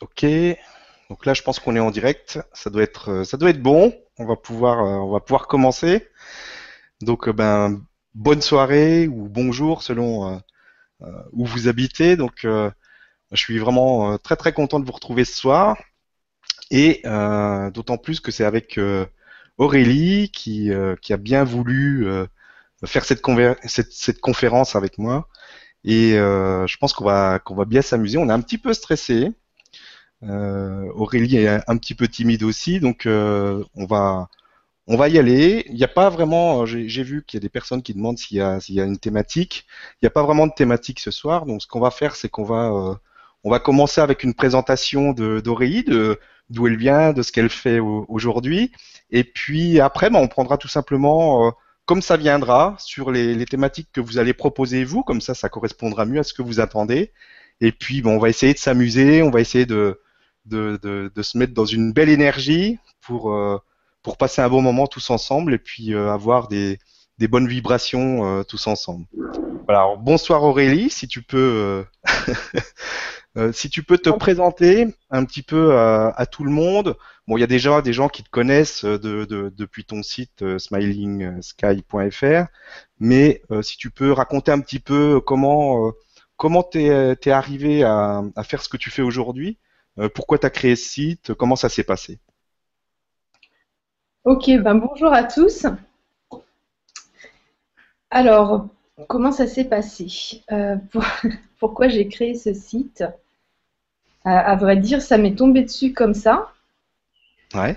Ok. Donc là, je pense qu'on est en direct. Ça doit être, euh, ça doit être bon. On va pouvoir, euh, on va pouvoir commencer. Donc, euh, ben, bonne soirée ou bonjour selon où vous habitez. Donc, je suis vraiment très très content de vous retrouver ce soir. Et d'autant plus que c'est avec Aurélie qui, a bien voulu faire cette, conférence avec moi. Et je pense qu'on va bien s'amuser. On est un petit peu stressé. Euh, Aurélie est un, petit peu timide aussi, donc euh, on va on va y aller. Il n'y a pas vraiment, j'ai vu qu'il y a des personnes qui demandent s'il y y a une thématique. Il n'y a pas vraiment de thématique ce soir, donc ce qu'on va faire, c'est qu'on va, euh, on va commencer avec une présentation d'Aurélie, de d'où elle vient, de ce qu'elle fait aujourd'hui, et puis après, ben, on prendra tout simplement, comme ça viendra, sur les, les, thématiques que vous allez proposer vous, comme ça, ça correspondra mieux à ce que vous attendez. Et puis, bon, on va essayer de s'amuser, on va essayer de de, se mettre dans une belle énergie pour, euh, pour passer un bon moment tous ensemble et puis euh, avoir des, des bonnes vibrations euh, tous ensemble. Voilà, bonsoir Aurélie, si tu peux, si tu peux te présenter un petit peu à, tout le monde. Bon, il y a déjà des gens qui te connaissent de, de, depuis ton site smilingsky.fr, mais si tu peux raconter un petit peu comment comment t'es es arrivé à, faire ce que tu fais aujourd'hui pourquoi tu as créé ce site? Comment ça s'est passé? Ok, ben bonjour à tous. Alors, comment ça s'est passé? Euh, Pourquoi j'ai créé ce site? À, vrai dire, ça m'est tombé dessus comme ça. Ouais.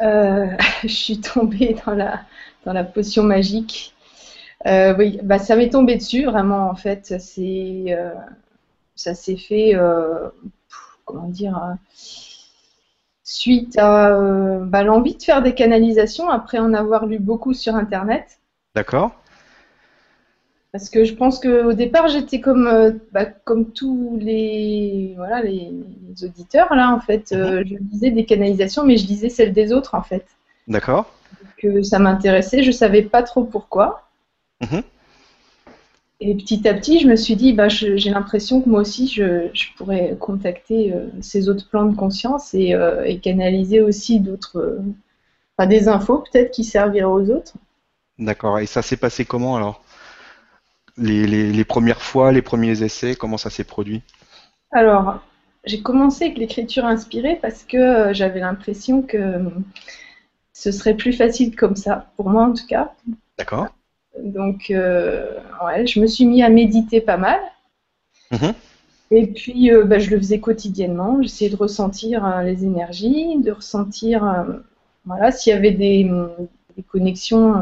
Euh, je suis tombée dans la, dans la potion magique. oui, bah, ça m'est tombé dessus, vraiment, en fait. C'est ça s'est fait, euh, comment dire, euh, suite à euh, bah, l'envie de faire des canalisations après en avoir lu beaucoup sur Internet. D'accord. Parce que je pense qu'au départ, j'étais comme, bah, comme tous les, voilà, les, auditeurs, là, en fait. Mhm. je lisais des canalisations, mais je lisais celles des autres, en fait. D'accord. Que ça m'intéressait, je savais pas trop pourquoi. Mhm. Et petit à petit, je me suis dit, bah, j'ai l'impression que moi aussi, je, pourrais contacter euh, ces autres plans de conscience et, euh, canaliser aussi d'autres, euh, des infos peut-être qui serviraient aux autres. D'accord. Et ça s'est passé comment alors? Les, premières fois, les premiers essais, comment ça s'est produit? Alors, j'ai commencé avec l'écriture inspirée parce que j'avais l'impression que ce serait plus facile comme ça, pour moi en tout cas. D'accord. Donc, euh, ouais, je me suis mis à méditer pas mal. Mhm. Et puis, euh, bah, je le faisais quotidiennement. J'essayais de ressentir euh, les énergies, de ressentir voilà, s'il y avait des, connexions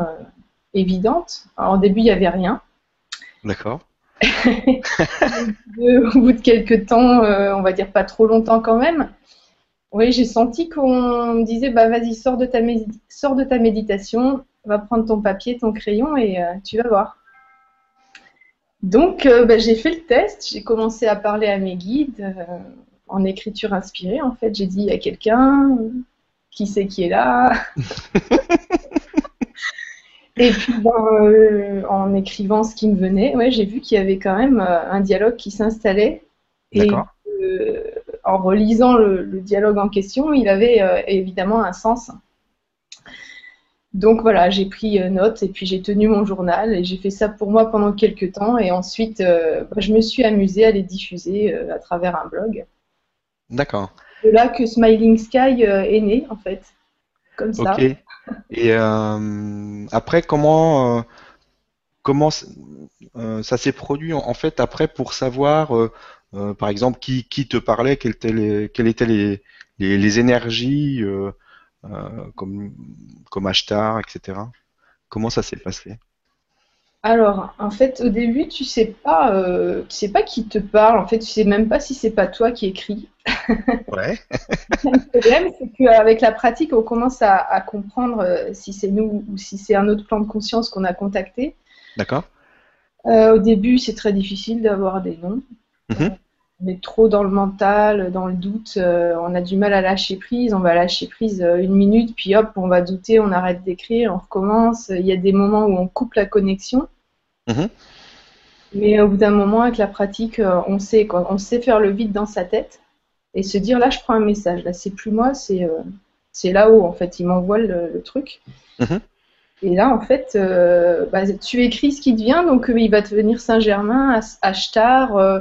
évidentes. Alors, au début, il n'y avait rien. D'accord. au bout de quelques temps, on va dire pas trop longtemps quand même, oui, j'ai senti qu'on me disait bah vas-y, sors de ta, sors de ta méditation, va prendre ton papier, ton crayon et euh, tu vas voir. Donc, euh, bah, j'ai fait le test, j'ai commencé à parler à mes guides euh, en écriture inspirée. En fait, j'ai dit à quelqu'un qui sait qui est là. et puis, ben, en écrivant ce qui me venait, ouais, j'ai vu qu'il y avait quand même un dialogue qui s'installait. Et en relisant le, le, dialogue en question, il avait évidemment un sens. Donc voilà, j'ai pris euh, note et puis j'ai tenu mon journal et j'ai fait ça pour moi pendant quelques temps et ensuite euh, bah, je me suis amusée à les diffuser euh, à travers un blog. D'accord. C'est là que Smiling Sky est né en fait, comme ça. Ok. Et après, comment comment ça s'est produit en fait après pour savoir par exemple qui, qui te parlait, quelles étaient les, quelles étaient les, les, les énergies comme, comme Ashtar, etc. Comment ça s'est passé? Alors, en fait, au début, tu sais pas, euh, tu sais pas qui te parle. En fait, tu sais même pas si c'est pas toi qui écris. Ouais. le problème, c'est qu'avec la pratique, on commence à, comprendre euh, si c'est nous ou si c'est un autre plan de conscience qu'on a contacté. D'accord. au début, c'est très difficile d'avoir des noms. Mhm on est trop dans le mental, dans le doute, euh, on a du mal à lâcher prise, on va lâcher prise euh, une minute, puis hop, on va douter, on arrête d'écrire, on recommence. Il y a des moments où on coupe la connexion. Mhm. Mais au bout d'un moment, avec la pratique, euh, on sait quoi. On sait faire le vide dans sa tête et se dire là, je prends un message. Là, c'est plus moi, c'est euh, c'est là-haut en fait. Il m'envoie le, le truc. Mhm. Et là, en fait, euh, bah, tu écris ce qui te vient. Donc, euh, il va te venir Saint-Germain, As- Ashtar, euh,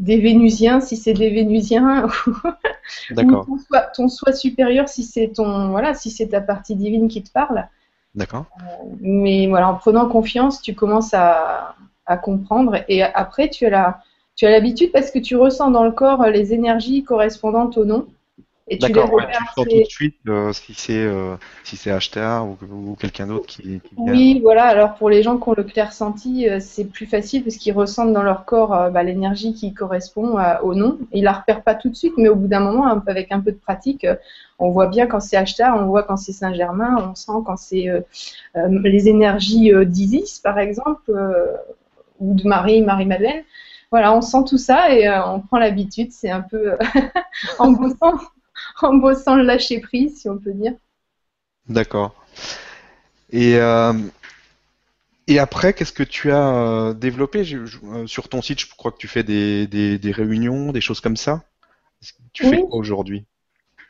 des Vénusiens si c'est des Vénusiens, ou ton soi, ton soi supérieur si c'est ton voilà, si c'est ta partie divine qui te parle. d'accord. Mais voilà, en prenant confiance, tu commences à, à comprendre. Et après, tu as la, tu as l'habitude parce que tu ressens dans le corps euh, les énergies correspondantes au nom. Et tu les D'accord, ouais, tu sens tout de suite euh, si c'est euh, si c'est ou, ou quelqu'un d'autre qui, qui vient. Oui, voilà. Alors pour les gens qui ont le clair ressenti, c'est plus facile parce qu'ils ressentent dans leur corps euh, bah, l'énergie qui correspond euh, au nom. Ils la repèrent pas tout de suite, mais au bout d'un moment, avec un peu de pratique, euh, on voit bien quand c'est Ashtar, on voit quand c'est Saint-Germain, on sent quand c'est euh, euh, les énergies euh, d'Isis, par exemple, euh, ou de Marie, Marie-Madeleine. Voilà, on sent tout ça et euh, on prend l'habitude. C'est un peu euh, en bossant, en bossant le lâcher prise, si on peut dire. D'accord. Et, euh, et après, qu'est-ce que tu as euh, développé? Je- euh, sur ton site, je crois que tu fais des, des, des réunions, des choses comme ça. Tu fais quoi aujourd'hui?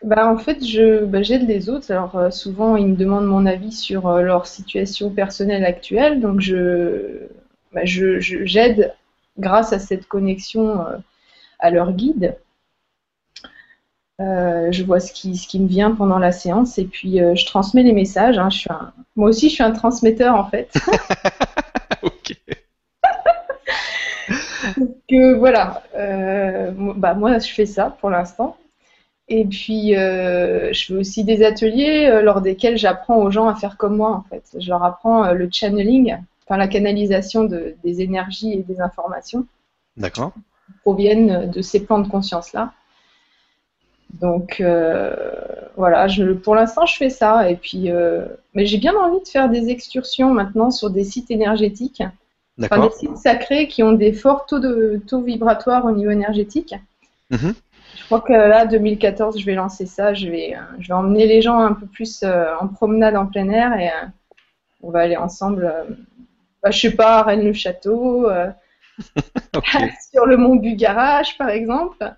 Bah, en fait, je, bah, j'aide les autres. Alors, euh, souvent, ils me demandent mon avis sur euh, leur situation personnelle actuelle. Donc, je, bah, je, je- j'aide grâce à cette connexion euh, à leur guide. Euh, je vois ce qui, ce qui me vient pendant la séance et puis euh, je transmets les messages. hein. Je suis un- moi aussi, je suis un transmetteur en fait. Ok. voilà, euh, mo- bah moi je fais ça pour l'instant. Et puis je fais aussi des ateliers lors desquels j'apprends aux gens à faire comme moi en fait. Je leur apprends le channeling, enfin la canalisation de- des énergies et des informations D'accord. qui proviennent de ces plans de conscience là. Donc euh, voilà, je, pour l'instant je fais ça. Et puis, euh, mais j'ai bien envie de faire des excursions maintenant sur des sites énergétiques. Enfin, des sites sacrés qui ont des forts taux, de, taux vibratoires au niveau énergétique. Mhm. Je crois que là, 2014, je vais lancer ça. Je vais, euh, je vais emmener les gens un peu plus euh, en promenade en plein air et on va aller ensemble, bah, je sais pas, à Rennes-le-Château, sur le mont Bugarach, par exemple,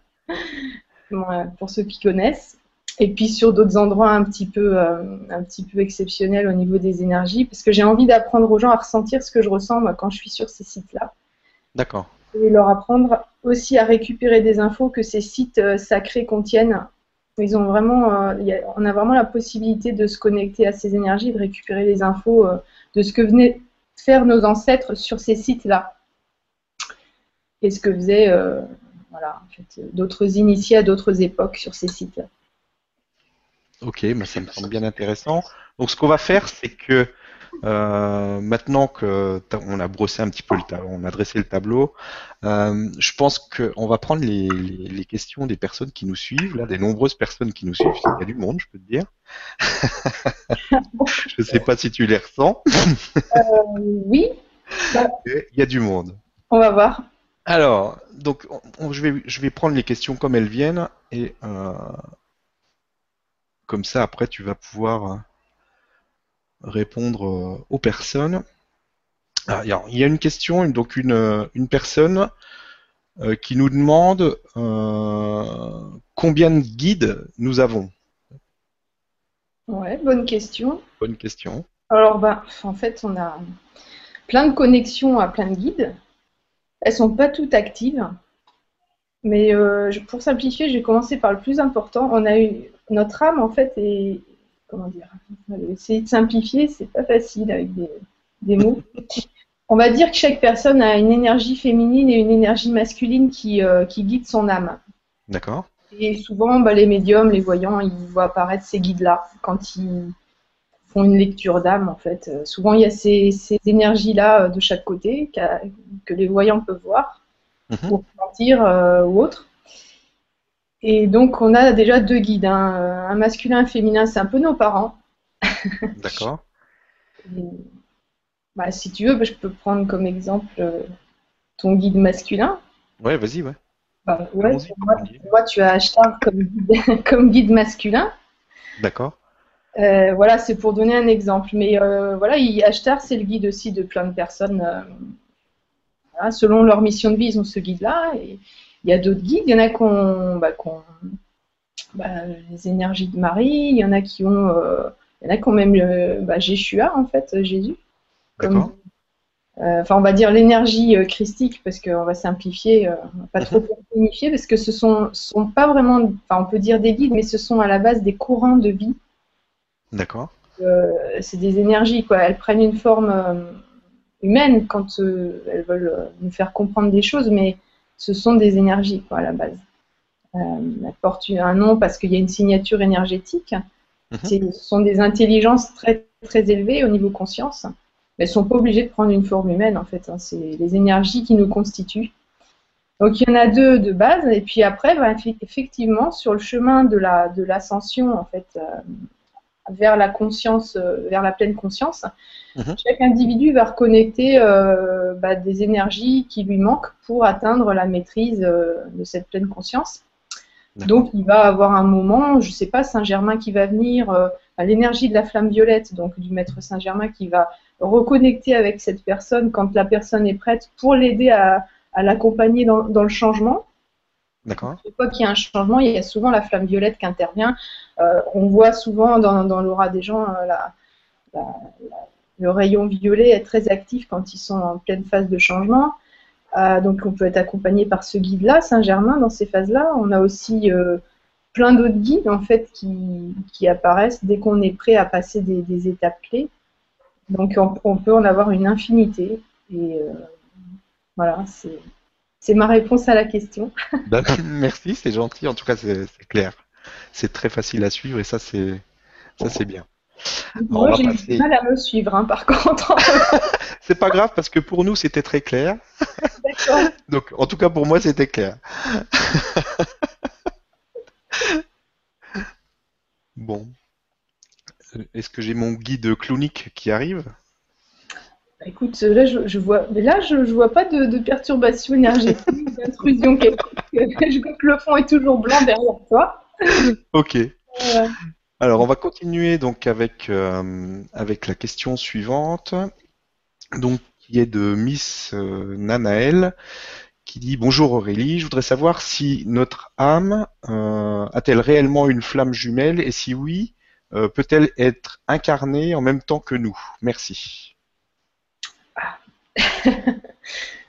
pour ceux qui connaissent. Et puis sur d'autres endroits un petit peu, euh, un petit peu exceptionnels au niveau des énergies, parce que j'ai envie d'apprendre aux gens à ressentir ce que je ressens moi, quand je suis sur ces sites-là. D'accord. Et leur apprendre aussi à récupérer des infos que ces sites euh, sacrés contiennent. Ils ont vraiment, euh, il y a- on a vraiment la possibilité de se connecter à ces énergies, de récupérer les infos euh, de ce que venaient faire nos ancêtres sur ces sites-là. Et ce que faisaient euh, voilà, en fait, d'autres initiés à d'autres époques sur ces sites-là. Ok, bah, ça me semble bien intéressant. Donc, ce qu'on va faire, c'est que euh, maintenant que on a brossé un petit peu le tableau, on a dressé le tableau, euh, je pense qu'on va prendre les, les- les questions des personnes qui nous suivent, là, des nombreuses personnes qui nous suivent. Il y a du monde, je peux te dire. je sais pas si tu les ressens. Oui, Il y a du monde. on va voir. Alors, donc, on- on- je vais, je vais prendre les questions comme elles viennent et euh, comme ça, après, tu vas pouvoir euh, répondre euh, aux personnes. Ah, alors, il y a une question, une- donc une, une personne euh, qui nous demande euh, combien de guides nous avons? Ouais, bonne question. Bonne question. Alors, bah, en fait, on a plein de connexions à plein de guides. Elles sont pas toutes actives. Mais euh, pour simplifier, je vais commencer par le plus important. On a eu notre âme, en fait, et comment dire Essayer de simplifier, c'est pas facile avec des, des mots. On va dire que chaque personne a une énergie féminine et une énergie masculine qui, euh, qui guide son âme. D'accord. Et souvent, bah, les médiums, les voyants, ils voient apparaître ces guides-là quand ils font une lecture d'âme, en fait. Euh, souvent, il y a ces, ces énergies-là euh, de chaque côté que les voyants peuvent voir ou ressentir euh, ou autre. Et donc, on a déjà deux guides. hein. Un masculin un féminin, c'est un peu nos parents. D'accord. Bah, si tu veux, bah, je peux prendre comme exemple ton guide masculin. Ouais, vas-y, ouais. Bah, ouais, moi, tu as Ashtar comme guide, comme guide masculin. D'accord. Euh, voilà, c'est pour donner un exemple. Mais euh, voilà, il- Ashtar, c'est le guide aussi de plein de personnes. euh, selon leur mission de vie, ils ont ce guide-là. Et il y a d'autres guides. Il y en a qui ont, bah, bah, les énergies de Marie. Il y en a qui ont, il y en a qui ont même le, bah, Jéshua, en fait, Jésus. Comme, enfin, on va dire l'énergie christique parce qu'on va simplifier, pas trop mhm. signifier parce que ce sont, sont pas vraiment, enfin, on peut dire des guides, mais ce sont à la base des courants de vie. D'accord. c'est des énergies, quoi. Elles prennent une forme humaine quand elles veulent nous faire comprendre des choses, mais ce sont des énergies quoi, à la base. Euh, elles portent un nom parce qu'il y a une signature énergétique. Mhm. Ce sont des intelligences très, très élevées au niveau conscience. Mais elles ne sont pas obligées de prendre une forme humaine, en fait. Hein. C'est les énergies qui nous constituent. Donc il y en a deux de base, et puis après, bah, effectivement, sur le chemin de l'ascension, la, de en fait, euh, vers la conscience, euh, vers la pleine conscience, mhm. chaque individu va reconnecter euh, bah, des énergies qui lui manquent pour atteindre la maîtrise euh, de cette pleine conscience. Donc il va avoir un moment, je ne sais pas, Saint-Germain qui va venir, l'énergie de la flamme violette, donc du maître Saint-Germain qui va reconnecter avec cette personne quand la personne est prête pour l'aider à, l'accompagner dans, le changement. D'accord. Chaque fois qu'il y a un changement, il y a souvent la flamme violette qui intervient. Euh, on voit souvent dans, l'aura des gens euh, le rayon violet est très actif quand ils sont en pleine phase de changement. Euh, donc on peut être accompagné par ce guide-là, Saint-Germain, dans ces phases-là. On a aussi plein d'autres guides en fait qui, apparaissent dès qu'on est prêt à passer des, étapes clés. Donc on, peut en avoir une infinité. Et voilà, c'est c'est ma réponse à la question. merci, c'est gentil. En tout cas, c'est clair. C'est très facile à suivre et ça, c'est ça, c'est bien. Moi, j'ai du mal à me suivre, hein, par contre. c'est pas grave parce que pour nous, c'était très clair. D'accord. Donc, en tout cas, pour moi, c'était clair. bon. Est-ce que j'ai mon guide clonique qui arrive? bah, écoute, là je, vois, mais là je, je vois pas de, de perturbation énergétique, d'intrusion quelconque. Je vois que le fond est toujours blanc derrière toi. Ok. Alors on va continuer donc avec euh, avec la question suivante, donc qui est de Miss euh, Nanaël, qui dit bonjour Aurélie, je voudrais savoir si notre âme euh, a-t-elle réellement une flamme jumelle et si oui, peut-elle être incarnée en même temps que nous? Merci.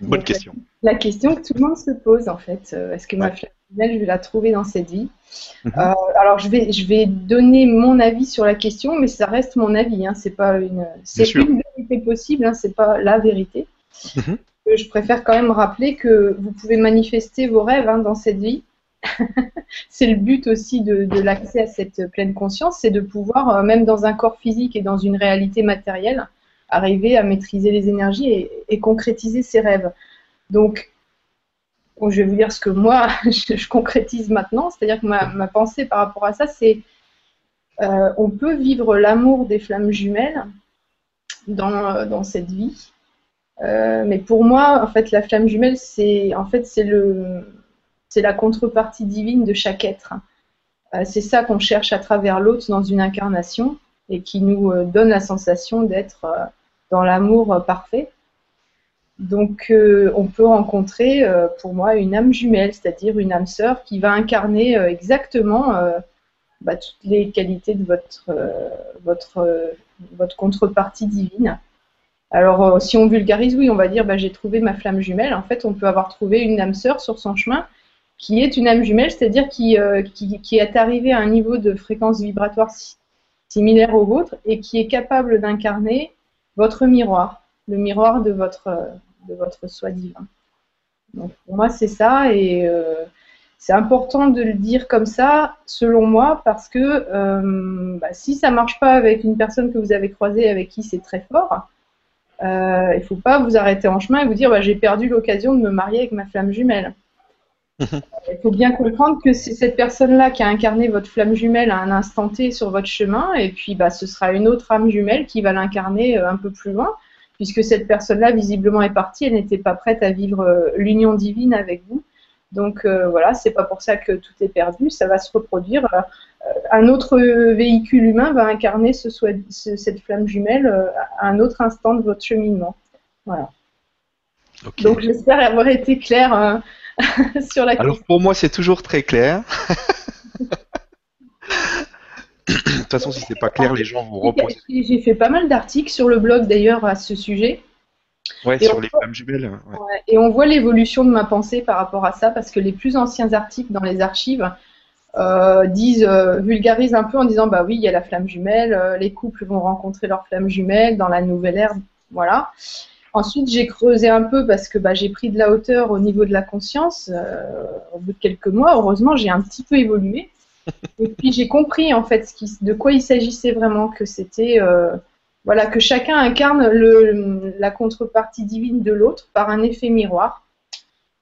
Bonne question. La, question que tout le monde se pose en fait, euh, est-ce que ma flamme je vais la trouver dans cette vie? Mhm. euh, Alors je vais, je vais donner mon avis sur la question, mais ça reste mon avis. Hein, c'est pas une, c'est une vérité possible, hein, c'est pas la vérité. Mhm. Euh, je préfère quand même rappeler que vous pouvez manifester vos rêves hein, dans cette vie. c'est le but aussi de, de l'accès à cette pleine conscience, c'est de pouvoir, même dans un corps physique et dans une réalité matérielle, arriver à maîtriser les énergies et, concrétiser ses rêves. Donc, je vais vous dire ce que moi, je, concrétise maintenant, c'est-à-dire que ma, pensée par rapport à ça, c'est euh, on peut vivre l'amour des flammes jumelles dans, dans cette vie. Euh, mais pour moi, en fait, la flamme jumelle, c'est en fait c'est le c'est la contrepartie divine de chaque être. Euh, c'est ça qu'on cherche à travers l'autre dans une incarnation et qui nous donne la sensation d'être dans l'amour parfait. Donc euh, on peut rencontrer euh, pour moi une âme jumelle, c'est-à-dire une âme sœur qui va incarner euh, exactement bah, toutes les qualités de votre, votre, votre contrepartie divine. Alors si on vulgarise, oui, on va dire bah, j'ai trouvé ma flamme jumelle. En fait, on peut avoir trouvé une âme sœur sur son chemin qui est une âme jumelle, c'est-à-dire qui, qui, qui, est arrivée à un niveau de fréquence vibratoire similaire au vôtre et qui est capable d'incarner votre miroir, le miroir de votre, de votre soi divin. Donc pour moi, c'est ça et euh, c'est important de le dire comme ça, selon moi, parce que euh, bah, si ça marche pas avec une personne que vous avez croisée avec qui c'est très fort, euh, il ne faut pas vous arrêter en chemin et vous dire bah, j'ai perdu l'occasion de me marier avec ma flamme jumelle. Il faut bien comprendre que c'est cette personne-là qui a incarné votre flamme jumelle à un instant T sur votre chemin, et puis bah, ce sera une autre âme jumelle qui va l'incarner euh, un peu plus loin, puisque cette personne-là visiblement est partie, elle n'était pas prête à vivre euh, l'union divine avec vous. Donc euh, voilà, c'est pas pour ça que tout est perdu, ça va se reproduire. un autre véhicule humain va incarner ce, cette flamme jumelle à un autre instant de votre cheminement. Voilà. Donc j'espère avoir été claire euh, sur la Alors pour moi, c'est toujours très clair. De toute façon, si c'est pas clair, les gens vont reposer. J'ai fait pas mal d'articles sur le blog d'ailleurs à ce sujet. Ouais, Et sur les voit- flammes jumelles. ouais. Ouais, Et on voit l'évolution de ma pensée par rapport à ça, parce que les plus anciens articles dans les archives euh, disent, euh, vulgarisent un peu en disant bah oui, il y a la flamme jumelle, euh, les couples vont rencontrer leur flamme jumelle dans la nouvelle ère, voilà. Ensuite, j'ai creusé un peu parce que bah, j'ai pris de la hauteur au niveau de la conscience. euh, au bout de quelques mois, heureusement, j'ai un petit peu évolué. Et puis j'ai compris en fait ce qui- de quoi il s'agissait vraiment, que c'était euh, voilà que chacun incarne le, la contrepartie divine de l'autre par un effet miroir,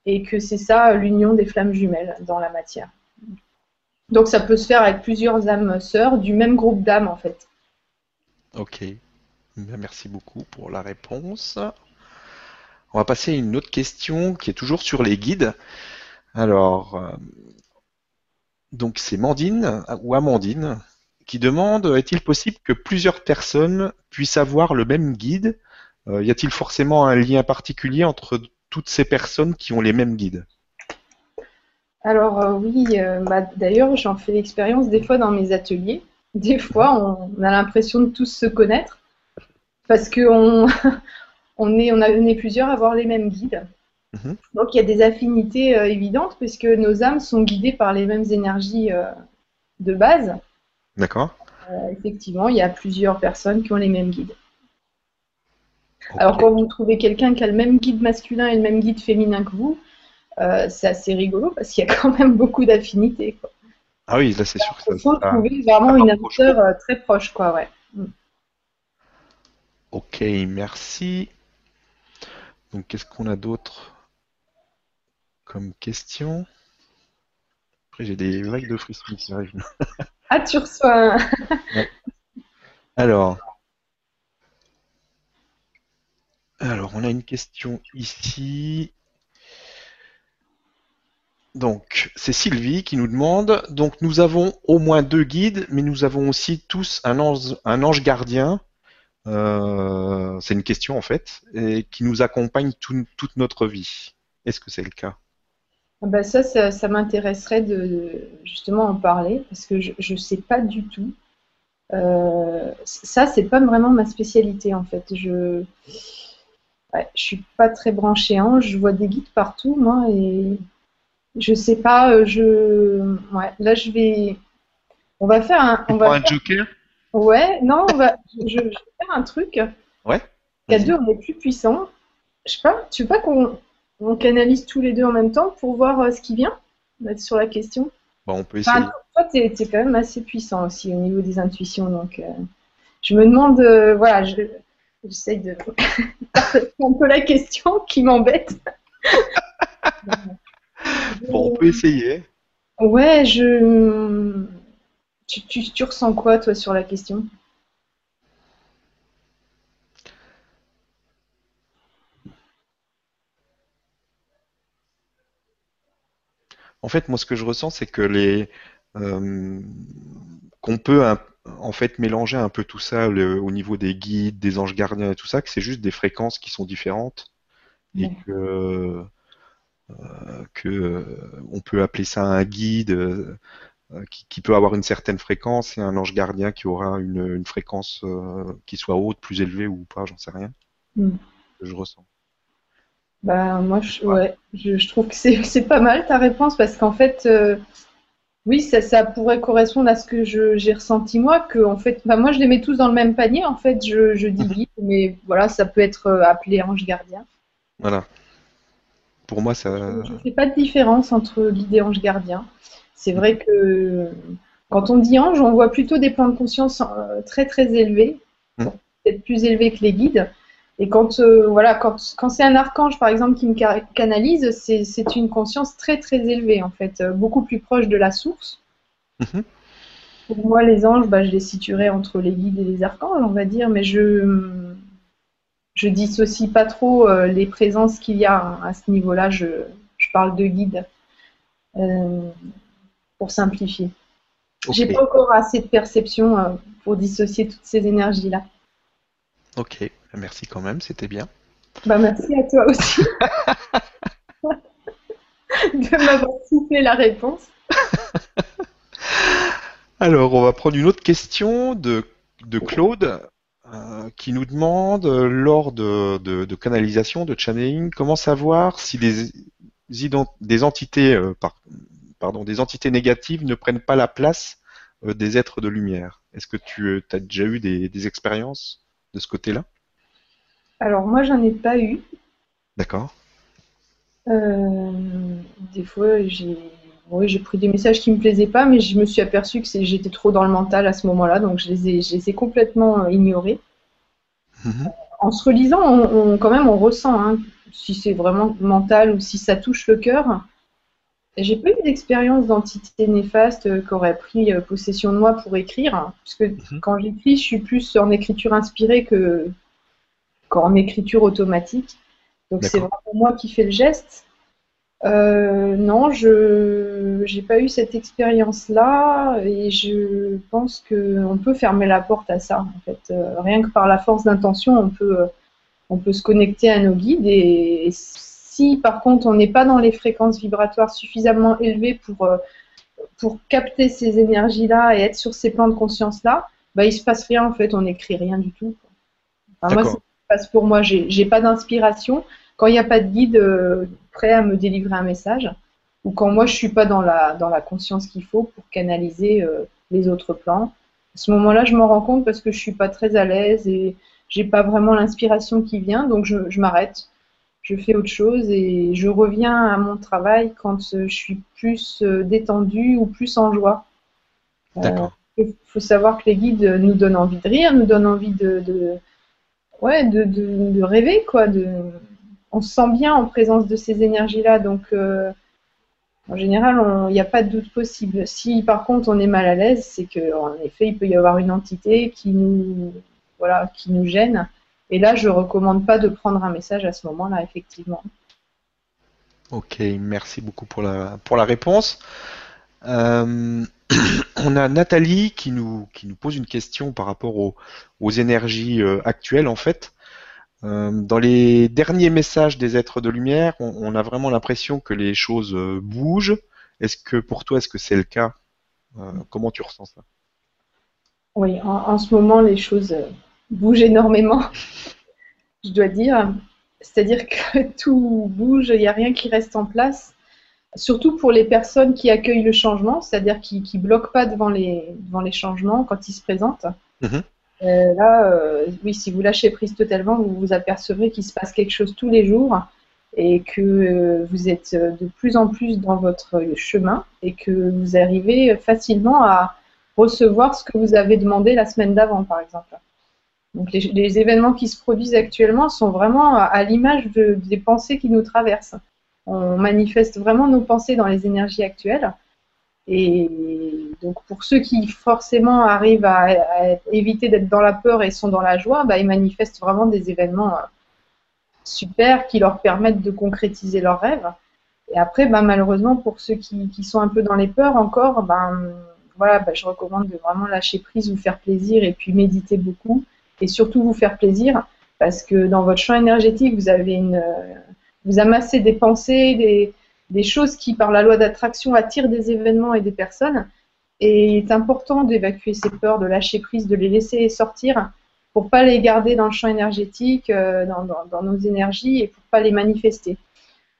et que c'est ça l'union des flammes jumelles dans la matière. Donc ça peut se faire avec plusieurs âmes sœurs du même groupe d'âmes en fait. Ok. Bien, Merci beaucoup pour la réponse. On va passer à une autre question qui est toujours sur les guides. Alors, euh, donc c'est Mandine euh, ou Amandine qui demande est-il possible que plusieurs personnes puissent avoir le même guide? Euh, Y a-t-il forcément un lien particulier entre toutes ces personnes qui ont les mêmes guides? Alors euh, oui, euh, bah, d'ailleurs j'en fais l'expérience des fois dans mes ateliers. Des fois on, a l'impression de tous se connaître parce que on, est, on, a, on est plusieurs à avoir les mêmes guides. Mhm. Donc il y a des affinités euh, évidentes puisque nos âmes sont guidées par les mêmes énergies euh, de base. D'accord Euh, effectivement, il y a plusieurs personnes qui ont les mêmes guides. Alors quand vous trouvez quelqu'un qui a le même guide masculin et le même guide féminin que vous, c'est assez rigolo parce qu'il y a quand même beaucoup d'affinités. Ah oui, là c'est sûr que Il faut trouver vraiment une âme très proche, quoi, ouais. Ok, merci. Donc, qu'est-ce qu'on a d'autre comme question? Après, j'ai des vagues de frissons qui arrivent. Ah, tu reçois. Alors, alors, on a une question ici. Donc, c'est Sylvie qui nous demande. Donc, nous avons au moins deux guides, mais nous avons aussi tous un ange, un ange gardien. Euh, c'est une question en fait, et qui nous accompagne tout- toute notre vie. Est-ce que c'est le cas? Bah ça, ça, ça m'intéresserait de justement en parler parce que je ne sais pas du tout. Euh, ça, c'est pas vraiment ma spécialité en fait. Je ouais, je suis pas très branchée ange. Je vois des guides partout, moi, et je sais pas. euh, Je ouais, là, je vais. On va faire un. On Tu va prends un faire- joker? Ouais, non, on va. Je, je vais faire un truc. Ouais. Qu'à deux, on est plus puissant. Je sais pas. Tu veux pas qu'on on canalise tous les deux en même temps pour voir euh, ce qui vient? Sur la question? Bon, on peut essayer. Enfin, toi, tu es, quand même assez puissant aussi au niveau des intuitions. Donc, euh, je me demande, euh, voilà, je- j'essaye de partager un peu la question qui m'embête. Bon, on peut essayer. Ouais, je. Tu, tu, tu ressens quoi, toi, sur la question? En fait, moi, ce que je ressens, c'est que les euh, qu'on peut en fait mélanger un peu tout ça le- au niveau des guides, des anges gardiens et tout ça, que c'est juste des fréquences qui sont différentes et Ouais. que euh, que euh, on peut appeler ça un guide qui, qui peut avoir une certaine fréquence et un ange gardien qui aura une, une fréquence euh, qui soit haute, plus élevée ou pas, j'en sais rien. Hmm. Que je ressens. Bah, moi, je, ouais, je, je trouve que c'est pas mal ta réponse parce qu'en fait, euh, oui, ça, ça pourrait correspondre à ce que j'ai ressenti moi, que en fait, bah, moi, je les mets tous dans le même panier. En fait, je, je dis guide, mais voilà, ça peut être euh, appelé ange gardien. Voilà. Pour moi, ça. Je ne fais pas de différence entre guide et ange gardien. C'est vrai que quand on dit ange, on voit plutôt des plans de conscience euh, très très élevés, Mm. peut-être plus élevés que les guides. Et quand euh, voilà, quand, quand c'est un archange par exemple qui me ca- canalise, c'est une conscience très très élevée en fait, euh, beaucoup plus proche de la source. Mhm. Pour moi, les anges, bah, je les situerais entre les guides et les archanges, on va dire, mais je je dissocie pas trop euh, les présences qu'il y a à ce niveau-là. Je, je parle de guides euh, pour simplifier. J'ai pas encore assez de perception euh, pour dissocier toutes ces énergies-là. Ok. Merci quand même, c'était bien. Bah, merci à toi aussi de m'avoir soufflé la réponse. Alors, on va prendre une autre question de, de Claude euh, qui nous demande, euh, lors de, de, de canalisation, de channeling, comment savoir si des, ident- des entités, euh, par- pardon, des entités négatives ne prennent pas la place euh, des êtres de lumière. Est-ce que tu as déjà eu des, des expériences de ce côté-là? Alors, moi, j'en ai pas eu. D'accord. Euh, des fois, j'ai oui, j'ai pris des messages qui me plaisaient pas, mais je me suis aperçue que j'étais trop dans le mental à ce moment-là, donc je les ai, je les ai complètement euh, ignorés. Mhm. En se relisant, on, on- quand même, on ressent hein, si c'est vraiment mental ou si ça touche le cœur. Et J'ai pas eu d'expérience d'entité néfaste euh, qui aurait pris euh, possession de moi pour écrire, hein, parce que Mhm. quand j'écris, je suis plus en écriture inspirée que qu'en écriture automatique. Donc c'est vraiment moi qui fais le geste. Euh, non, je j'ai pas eu cette expérience-là et je pense que on peut fermer la porte à ça. En fait, rien que par la force d'intention, on peut on peut se connecter à nos guides et, si par contre on n'est pas dans les fréquences vibratoires suffisamment élevées pour euh, pour capter ces énergies-là et être sur ces plans de conscience-là, bah il se passe rien en fait, on n'écrit rien du tout. Enfin, moi, c'est ce D'accord. qui se passe pour moi, j'ai j'ai pas d'inspiration quand il n'y a pas de guide euh, prêt à me délivrer un message, ou quand moi je suis pas dans la, dans la conscience qu'il faut pour canaliser euh, les autres plans. À ce moment-là, je m'en rends compte parce que je suis pas très à l'aise et j'ai pas vraiment l'inspiration qui vient, donc je, je m'arrête, je fais autre chose et je reviens à mon travail quand euh, je suis plus euh, détendue ou plus en joie. Euh, D'accord. il faut savoir que les guides nous donnent envie de rire, nous donnent envie de, de ouais, de, de, de rêver, quoi. De, on se sent bien en présence de ces énergies-là, donc euh, en général, il n'y a pas de doute possible. Si par contre on est mal à l'aise, c'est que en effet, il peut y avoir une entité qui nous, voilà, qui nous gêne. Et là, je recommande pas de prendre un message à ce moment-là, effectivement. Ok, merci beaucoup pour la, pour la réponse. Euh, on a Nathalie qui nous, qui nous pose une question par rapport aux, aux énergies euh, actuelles en fait. Euh, dans les derniers messages des êtres de lumière, on, on a vraiment l'impression que les choses bougent. Est-ce que pour toi, est-ce que c'est le cas? Comment tu ressens ça? Oui, en, en ce moment, les choses bougent énormément, je dois dire. C'est-à-dire que tout bouge, il n'y a rien qui reste en place. Surtout pour les personnes qui accueillent le changement, c'est-à-dire qui ne bloquent pas devant les, devant les changements quand ils se présentent. Mhm. Euh, là, euh, oui, si vous lâchez prise totalement, vous vous apercevrez qu'il se passe quelque chose tous les jours et que euh, vous êtes de plus en plus dans votre chemin et que vous arrivez facilement à recevoir ce que vous avez demandé la semaine d'avant, par exemple. Donc les, événements qui se produisent actuellement sont vraiment à, l'image de- des pensées qui nous traversent. On manifeste vraiment nos pensées dans les énergies actuelles. Et donc pour ceux qui forcément arrivent à, éviter d'être dans la peur et sont dans la joie, bah, ils manifestent vraiment des événements euh, super qui leur permettent de concrétiser leurs rêves. Et après, bah, malheureusement, pour ceux qui, sont un peu dans les peurs encore, ben, voilà, bah, je recommande de vraiment lâcher prise, vous faire plaisir et puis méditer beaucoup. Et surtout vous faire plaisir parce que dans votre champ énergétique, vous avez une, euh, vous amassez des pensées, des, choses qui, par la loi d'attraction, attirent des événements et des personnes. Et il est important d'évacuer ces peurs, de lâcher prise, de les laisser sortir pour pas les garder dans le champ énergétique, euh, dans nos énergies et pour pas les manifester.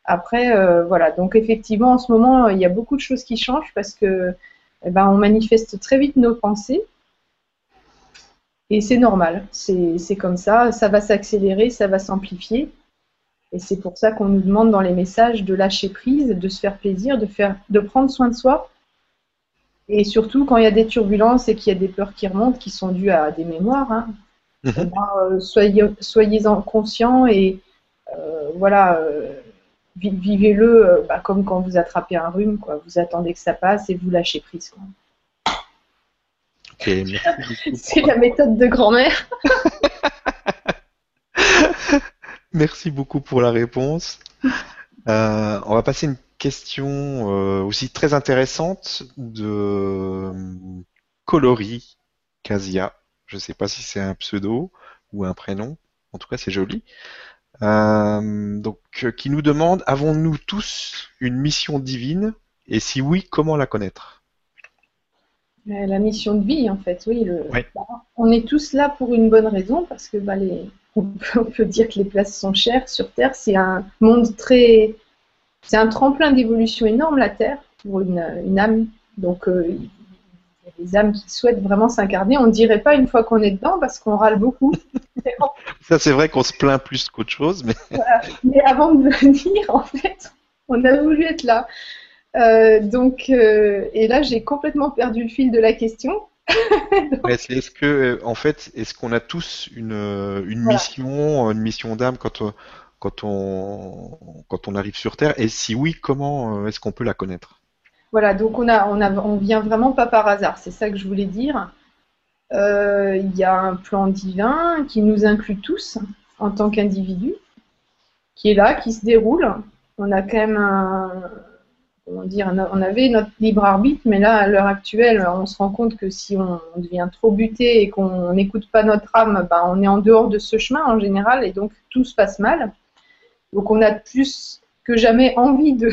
Après, euh, voilà. Donc effectivement, en ce moment, il y a beaucoup de choses qui changent parce que, eh ben, on manifeste très vite nos pensées et c'est normal. C'est comme ça. Ça va s'accélérer, ça va s'amplifier. Et c'est pour ça qu'on nous demande dans les messages de lâcher prise, de se faire plaisir, de faire, de prendre soin de soi. Et surtout quand il y a des turbulences et qu'il y a des peurs qui remontent, qui sont dues à des mémoires, hein, Mhm. eh ben, euh, soyez, soyez-en conscients et euh, voilà, euh, vi- vivez-le bah, comme quand vous attrapez un rhume, quoi. Vous attendez que ça passe et vous lâchez prise. quoi. C'est la méthode de grand-mère. Merci beaucoup pour la réponse. Euh, on va passer à une question euh, aussi très intéressante de euh, Colori Casia. Je ne sais pas si c'est un pseudo ou un prénom. En tout cas, c'est joli. Euh, donc, qui nous demande avons-nous tous une mission divine? Et si oui, comment la connaître? La mission de vie, en fait, oui. le- Oui. bah, on est tous là pour une bonne raison, parce que bah, les... on, peut, on peut dire que les places sont chères sur Terre. C'est un monde très. C'est un tremplin d'évolution énorme, la Terre, pour une, une âme. Donc, euh, il y a des âmes qui souhaitent vraiment s'incarner. On ne dirait pas une fois qu'on est dedans, parce qu'on râle beaucoup. Ça, c'est vrai qu'on se plaint plus qu'autre chose, mais Mais avant de venir, en fait, on a voulu être là. Euh, donc, euh, et là, j'ai complètement perdu le fil de la question. Est-ce que, euh, en fait, est-ce qu'on a tous une, une Voilà. mission, une mission d'âme quand, on- quand on, quand on arrive sur Terre? Et si oui, comment est-ce qu'on peut la connaître? Voilà, donc on a, on a, on vient vraiment pas par hasard, c'est ça que je voulais dire. Euh, Il y a un plan divin qui nous inclut tous en tant qu'individus, qui est là, qui se déroule. On a quand même un, on avait notre libre arbitre, mais là, à l'heure actuelle, on se rend compte que si on devient trop buté et qu'on n'écoute pas notre âme, ben, on est en dehors de ce chemin en général, et donc tout se passe mal. Donc on a plus que jamais envie de,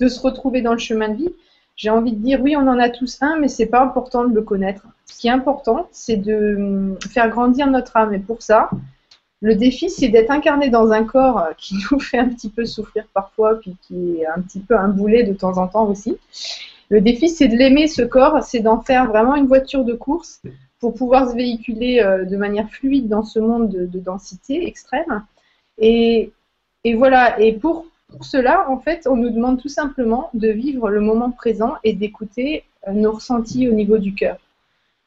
de se retrouver dans le chemin de vie. J'ai envie de dire oui, on en a tous un, mais c'est pas important de le connaître. Ce qui est important, c'est de hum, faire grandir notre âme. Et pour ça, le défi, c'est d'être incarné dans un corps euh, qui nous fait un petit peu souffrir parfois, puis qui est un petit peu un boulet de temps en temps aussi. Le défi, c'est de l'aimer, ce corps, c'est d'en faire vraiment une voiture de course pour pouvoir se véhiculer euh, de manière fluide dans ce monde de, de densité extrême. Et, voilà, et pour, cela, en fait, on nous demande tout simplement de vivre le moment présent et d'écouter euh, nos ressentis au niveau du cœur.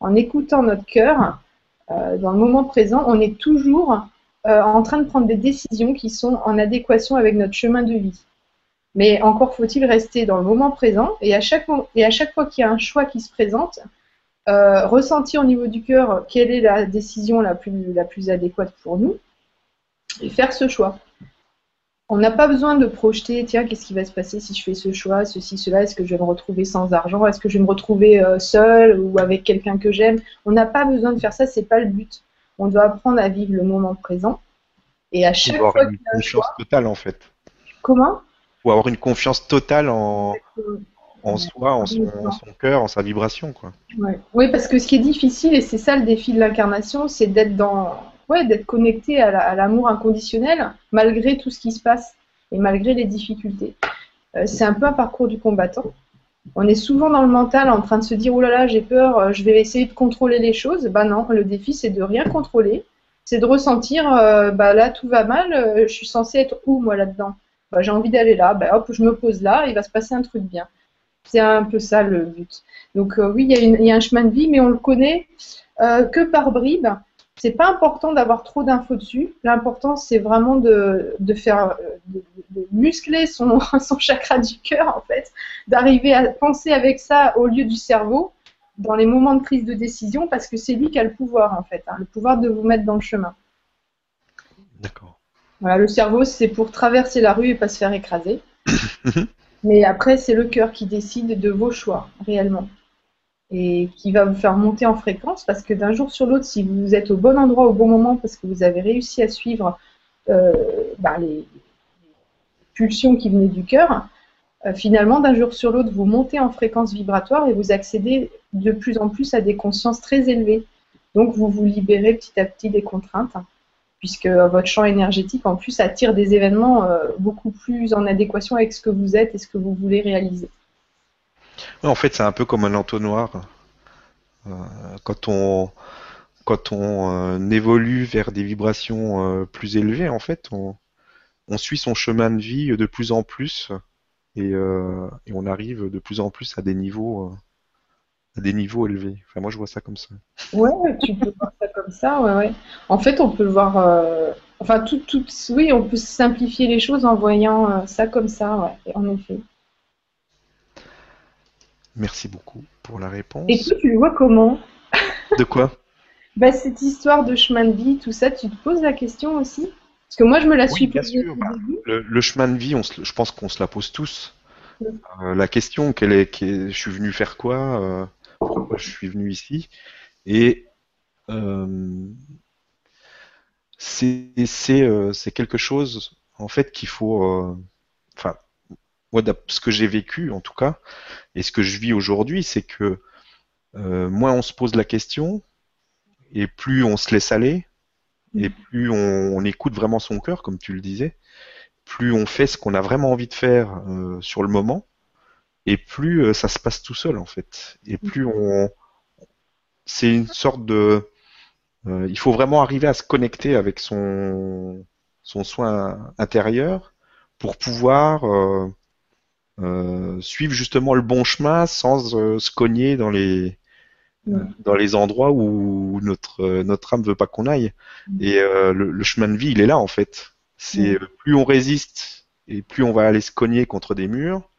En écoutant notre cœur, dans le moment présent, on est toujours euh, en train de prendre des décisions qui sont en adéquation avec notre chemin de vie. Mais encore faut-il rester dans le moment présent et à chaque, fois qu'il y a un choix qui se présente, euh, ressentir au niveau du cœur quelle est la décision la plus, la plus adéquate pour nous et faire ce choix. On n'a pas besoin de projeter, tiens, qu'est-ce qui va se passer si je fais ce choix, ceci, cela, est-ce que je vais me retrouver sans argent, est-ce que je vais me retrouver euh, seul ou avec quelqu'un que j'aime? On n'a pas besoin de faire ça, c'est pas le but. On doit apprendre à vivre le moment présent. Et à chaque faut fois avoir une confiance totale, en fait. comment Faut avoir une confiance totale en, en soi, en son, en son cœur, en sa vibration, quoi. Ouais. Oui, parce que ce qui est difficile, et c'est ça le défi de l'incarnation, c'est d'être dans, ouais, d'être connecté à la- à l'amour inconditionnel malgré tout ce qui se passe et malgré les difficultés. Euh, c'est un peu un parcours du combattant. On est souvent dans le mental en train de se dire oh là là j'ai peur, euh, je vais essayer de contrôler les choses. Bah non, le défi c'est de rien contrôler, c'est de ressentir euh, bah là tout va mal, euh, je suis censée être où moi là-dedans? Bah, J'ai envie d'aller là, bah hop je me pose là, il va se passer un truc bien. C'est un peu ça le but. Donc oui, il y, a un chemin de vie, mais on le connaît que par bribes. C'est pas important d'avoir trop d'infos dessus. L'important, c'est vraiment de, de faire de muscler son, son chakra du cœur, en fait, d'arriver à penser avec ça au lieu du cerveau dans les moments de prise de décision, parce que c'est lui qui a le pouvoir, en fait, hein, le pouvoir de vous mettre dans le chemin. D'accord. Voilà, le cerveau, c'est pour traverser la rue et pas se faire écraser. Mais après, c'est le cœur qui décide de vos choix, réellement. Et qui va vous faire monter en fréquence parce que d'un jour sur l'autre, si vous êtes au bon endroit au bon moment parce que vous avez réussi à suivre euh, bah, les, les pulsions qui venaient du cœur, euh, finalement, d'un jour sur l'autre, vous montez en fréquence vibratoire et vous accédez de plus en plus à des consciences très élevées. Donc, vous vous libérez petit à petit des contraintes puisque votre champ énergétique en plus attire des événements euh, beaucoup plus en adéquation avec ce que vous êtes et ce que vous voulez réaliser. En fait, c'est un peu comme un entonnoir. Euh, quand on, quand on euh, évolue vers des vibrations euh, plus élevées, en fait, on, on suit son chemin de vie de plus en plus et, euh, et on arrive de plus en plus à des niveaux, euh, à des niveaux élevés. Enfin, moi, je vois ça comme ça. Ouais, tu peux voir ça comme ça, ouais, ouais. En fait, on peut le voir, euh, enfin, tout, tout, oui, on peut simplifier les choses en voyant ça comme ça, ouais, en effet. Merci beaucoup pour la réponse. Et toi, tu le vois comment? De quoi? Bah, cette histoire de chemin de vie, tout ça, tu te poses la question aussi? Parce que moi, je me la suis posée bah. Le, le chemin de vie, on se- je pense qu'on se la pose tous. Oui. Euh, la question, quelle est, quelle est- je suis venu faire quoi? euh, pourquoi je suis venu ici? Et euh, c'est quelque chose en fait qu'il faut. Enfin, moi, ce que j'ai vécu en tout cas, et ce que je vis aujourd'hui, c'est que moins on se pose la question, et plus on se laisse aller, et plus on, écoute vraiment son cœur, comme tu le disais, plus on fait ce qu'on a vraiment envie de faire euh, sur le moment, et plus euh, ça se passe tout seul en fait. Et plus on, c'est une sorte de, euh, il faut vraiment arriver à se connecter avec son son soin intérieur pour pouvoir suivre justement le bon chemin sans se cogner dans les dans les endroits où notre notre âme veut pas qu'on aille. Et le, chemin de vie, il est là en fait. C'est plus on résiste et plus on va aller se cogner contre des murs.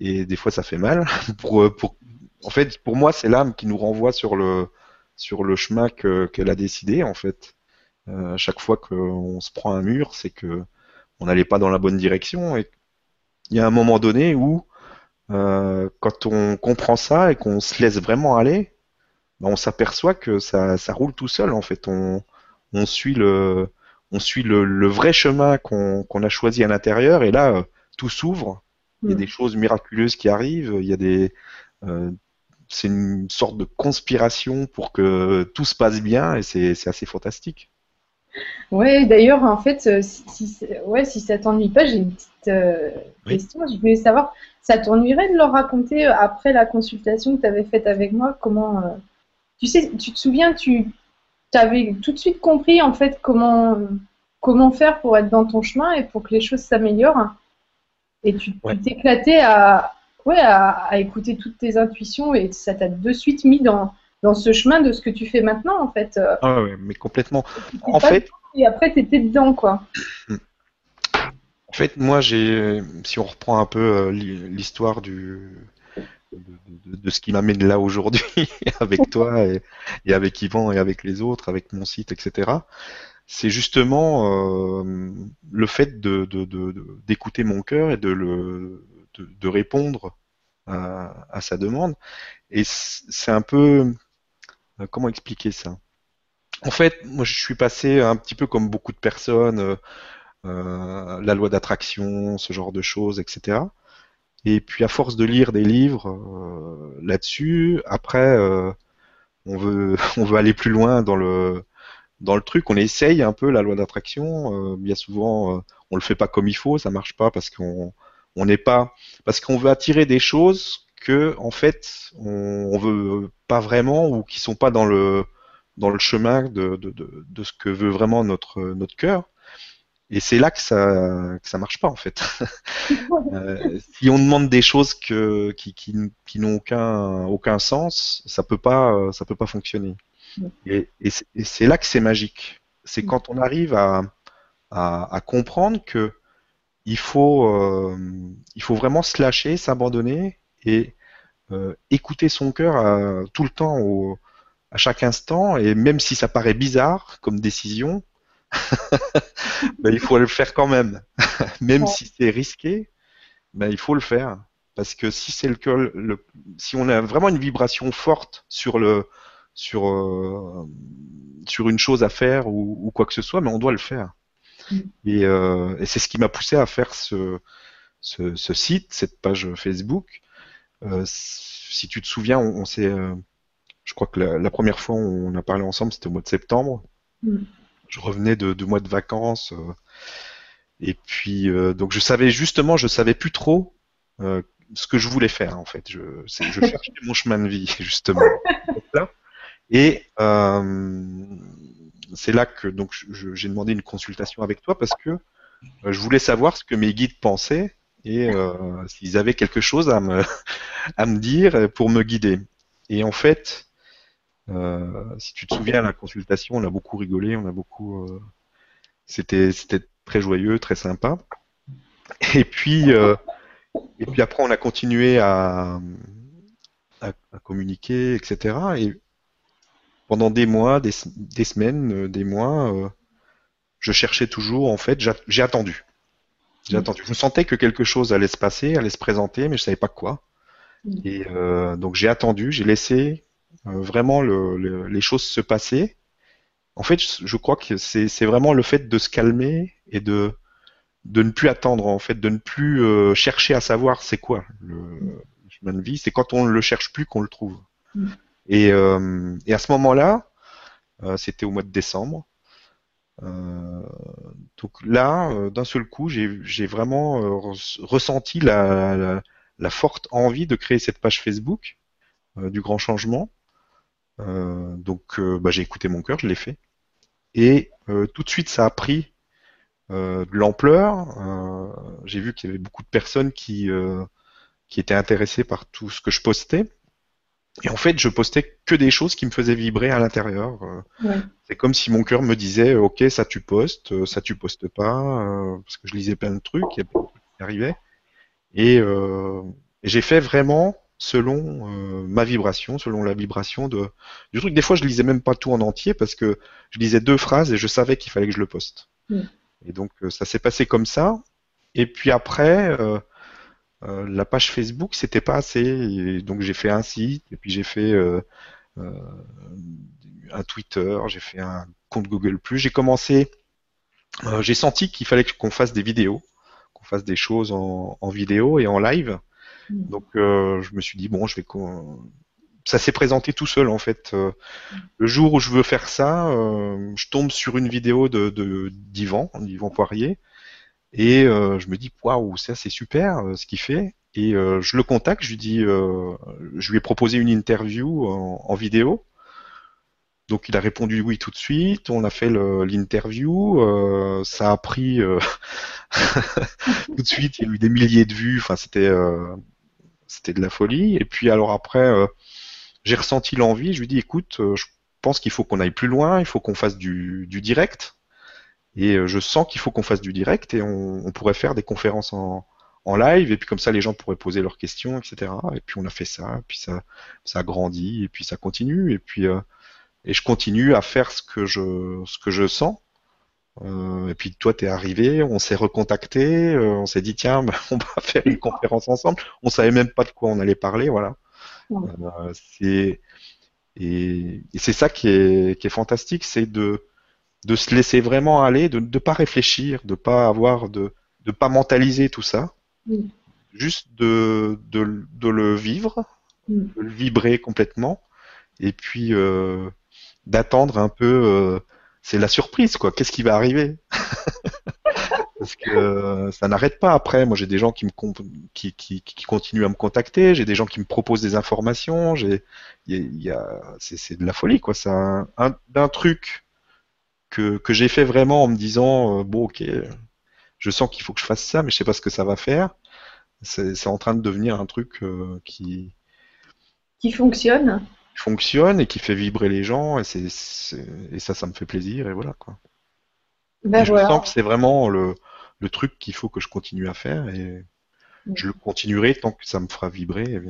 Et des fois, ça fait mal. pour, pour, en fait, pour moi, c'est l'âme qui nous renvoie sur le sur le chemin qu'elle a décidé en fait. Euh, chaque fois qu'on se prend un mur, c'est que on n'allait pas dans la bonne direction. Et il y a un moment donné où, euh, quand on comprend ça et qu'on se laisse vraiment aller, ben, on s'aperçoit que ça, ça roule tout seul en fait. On, on suit le on suit le, vrai chemin qu'on a choisi à l'intérieur et là, euh, tout s'ouvre. Il y a mm. des choses miraculeuses qui arrivent. Il y a des, euh, c'est une sorte de conspiration pour que tout se passe bien et c'est assez fantastique. Oui, d'ailleurs, en fait, euh, si, ouais, si ça t'ennuie pas, j'ai une petite question. Je voulais savoir, ça t'ennuierait de leur raconter après la consultation que tu avais faite avec moi comment. Tu sais, tu te souviens, tu avais tout de suite compris en fait comment, comment faire pour être dans ton chemin et pour que les choses s'améliorent. Et tu t'éclatais à, ouais, à, écouter toutes tes intuitions et ça t'a de suite mis dans, dans ce chemin de ce que tu fais maintenant en fait. Ah ouais, mais complètement. En fait. Et après, tu étais dedans quoi. En fait, moi, j'ai, si on reprend un peu euh, l'histoire du, de, ce qui m'amène là aujourd'hui avec toi et, avec Yvan et avec les autres, avec mon site, etc. C'est justement euh, le fait d'écouter mon cœur et de, répondre à, sa demande. Et c'est un peu... Euh, comment expliquer ça? En fait, moi je suis passé un petit peu comme beaucoup de personnes, euh, la loi d'attraction, ce genre de choses, etc. Et puis à force de lire des livres euh, là-dessus, après euh, on veut on veut aller plus loin dans le dans le truc, on essaye un peu la loi d'attraction. Euh, bien souvent, on le fait pas comme il faut, ça marche pas parce qu'on on n'est pas parce qu'on veut attirer des choses que en fait on, on veut pas vraiment ou qui sont pas dans le dans le chemin de, de, de, de ce que veut vraiment notre notre cœur. Et c'est là que ça que ça marche pas en fait. euh, si on demande des choses que, qui, qui, qui n'ont aucun aucun sens, ça peut pas ça peut pas fonctionner. Et, et c'est là que c'est magique. C'est quand on arrive à, à, à comprendre que il faut euh, il faut vraiment se lâcher, s'abandonner et euh, écouter son cœur à, tout le temps, au, à chaque instant, et même si ça paraît bizarre comme décision, ben, il faut le faire quand même. même si c'est risqué, ben, il faut le faire. Parce que si c'est le, le, si on a vraiment une vibration forte sur le sur euh, sur une chose à faire ou, quoi que ce soit, mais on doit le faire. Mm. Et, euh, et c'est ce qui m'a poussé à faire ce, ce, ce, site, cette page Facebook. Euh, si tu te souviens, on, s'est, je crois que la, la, première fois on a parlé ensemble, c'était au mois de septembre. Mm je revenais de deux mois de vacances. Euh, et puis, euh, donc je savais justement, je savais plus trop euh, ce que je voulais faire en fait. Je, je cherchais mon chemin de vie justement. Et c'est là que donc j'ai demandé une consultation avec toi parce que je voulais savoir ce que mes guides pensaient et s'ils avaient quelque chose à me à me dire pour me guider. Et en fait, euh, si tu te souviens, à la consultation, on a beaucoup rigolé, on a beaucoup. Euh, c'était très joyeux, très sympa. Et puis euh, et puis après, on a continué à, à, communiquer, etc. Et pendant des mois, des, des semaines, des mois, je cherchais toujours. En fait, j'ai attendu. J'ai attendu. Je sentais que quelque chose allait se passer, allait se présenter, mais je savais pas quoi. Et donc j'ai attendu, j'ai laissé euh, vraiment le, les choses se passaient. en fait, je crois que c'est vraiment le fait de se calmer et de de ne plus attendre en fait, de ne plus euh, chercher à savoir c'est quoi le chemin de vie. C'est quand on ne le cherche plus qu'on le trouve. Mm. Et, euh, et, à ce moment-là, euh, c'était au mois de décembre. donc là, d'un seul coup, j'ai vraiment ressenti la, la, forte envie de créer cette page Facebook du grand changement. Donc bah, j'ai écouté mon cœur, je l'ai fait. Et tout de suite, ça a pris euh, de l'ampleur. Euh, j'ai vu qu'il y avait beaucoup de personnes qui, euh, qui étaient intéressées par tout ce que je postais. Et en fait, je postais que des choses qui me faisaient vibrer à l'intérieur. C'est comme si mon cœur me disait, ok, ça tu postes, ça tu postes pas, parce que je lisais plein de trucs, il y a plein de trucs qui arrivaient. Et, et j'ai fait vraiment selon ma vibration, selon la vibration de, du truc. Des fois, je lisais même pas tout en entier parce que je lisais deux phrases et je savais qu'il fallait que je le poste. Et donc euh, ça s'est passé comme ça. Et puis après, euh, euh, la page Facebook, c'était pas assez. Et donc j'ai fait un site, et puis j'ai fait un Twitter, j'ai fait un compte Google+. J'ai commencé, j'ai senti qu'il fallait qu'on fasse des vidéos, qu'on fasse des choses en, en, vidéo et en live. Mmh. Donc je me suis dit bon, je vais ça s'est présenté tout seul en fait. Euh, le jour où je veux faire ça, euh, je tombe sur une vidéo de d'Yvan, d'Yvan Poirier, et euh, je me dis waouh, ça c'est super ce qu'il fait. Et je le contacte, je lui dis, je lui ai proposé une interview en, vidéo. Donc il a répondu oui tout de suite. On a fait l'interview. ça a pris tout de suite. Il y a eu des milliers de vues. Enfin c'était c'était de la folie. Et puis alors après j'ai ressenti l'envie, je lui dis écoute, euh, je pense qu'il faut qu'on aille plus loin, il faut qu'on fasse du, direct. Et euh, je sens qu'il faut qu'on fasse du direct et on, pourrait faire des conférences en, live et puis comme ça les gens pourraient poser leurs questions, etc. Et puis on a fait ça, et puis ça, ça a grandi et puis ça continue et puis euh, et je continue à faire ce que je ce que je sens. Et puis toi t'es arrivé, on s'est recontacté, on s'est dit tiens on va faire une conférence ensemble. On savait même pas de quoi on allait parler, voilà. Euh, c'est et, c'est ça qui est, qui est fantastique, c'est de de se laisser vraiment aller, de ne pas réfléchir, de pas avoir de de pas mentaliser tout ça, juste de, de, de le vivre, de le vibrer complètement, et puis euh, d'attendre un peu. C'est la surprise, quoi. Qu'est-ce qui va arriver? Parce que euh, ça n'arrête pas après. Moi, j'ai des gens qui me qui, qui, qui, continuent à me contacter, j'ai des gens qui me proposent des informations. J'ai, il y a, c'est de la folie, quoi. C'est un, un, truc que, que j'ai fait vraiment en me disant euh, bon, ok, je sens qu'il faut que je fasse ça, mais je sais pas ce que ça va faire. C'est en train de devenir un truc euh, qui qui fonctionne. Fonctionne et qui fait vibrer les gens et c'est et ça, ça me fait plaisir et voilà quoi. Ben je sens que c'est vraiment le, le truc qu'il faut que je continue à faire et je le continuerai tant que ça me fera vibrer.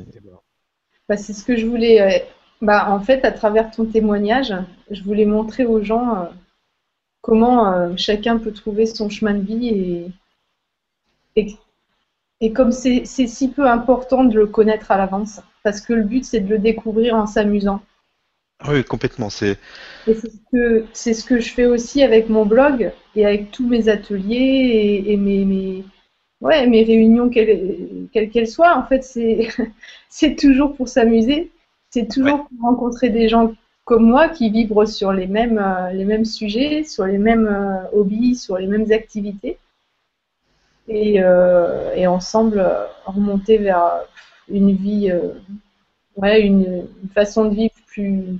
Bah, c'est ce que je voulais. Euh, bah, en fait, à travers ton témoignage, je voulais montrer aux gens euh, comment euh, chacun peut trouver son chemin de vie et, et, et comme c'est si peu important de le connaître à l'avance, parce que le but c'est de le découvrir en s'amusant. Oui, complètement. C'est ce, que, ce que je fais aussi avec mon blog et avec tous mes ateliers et, mes, mes, ouais, mes réunions, quelles qu'elles soient. En fait, c'est toujours pour s'amuser. C'est toujours pour rencontrer des gens comme moi qui vibrent sur les mêmes, euh, les mêmes sujets, sur les mêmes euh, hobbies, sur les mêmes activités. Et, euh, et ensemble remonter vers une vie, ouais, une, une façon de vivre plus,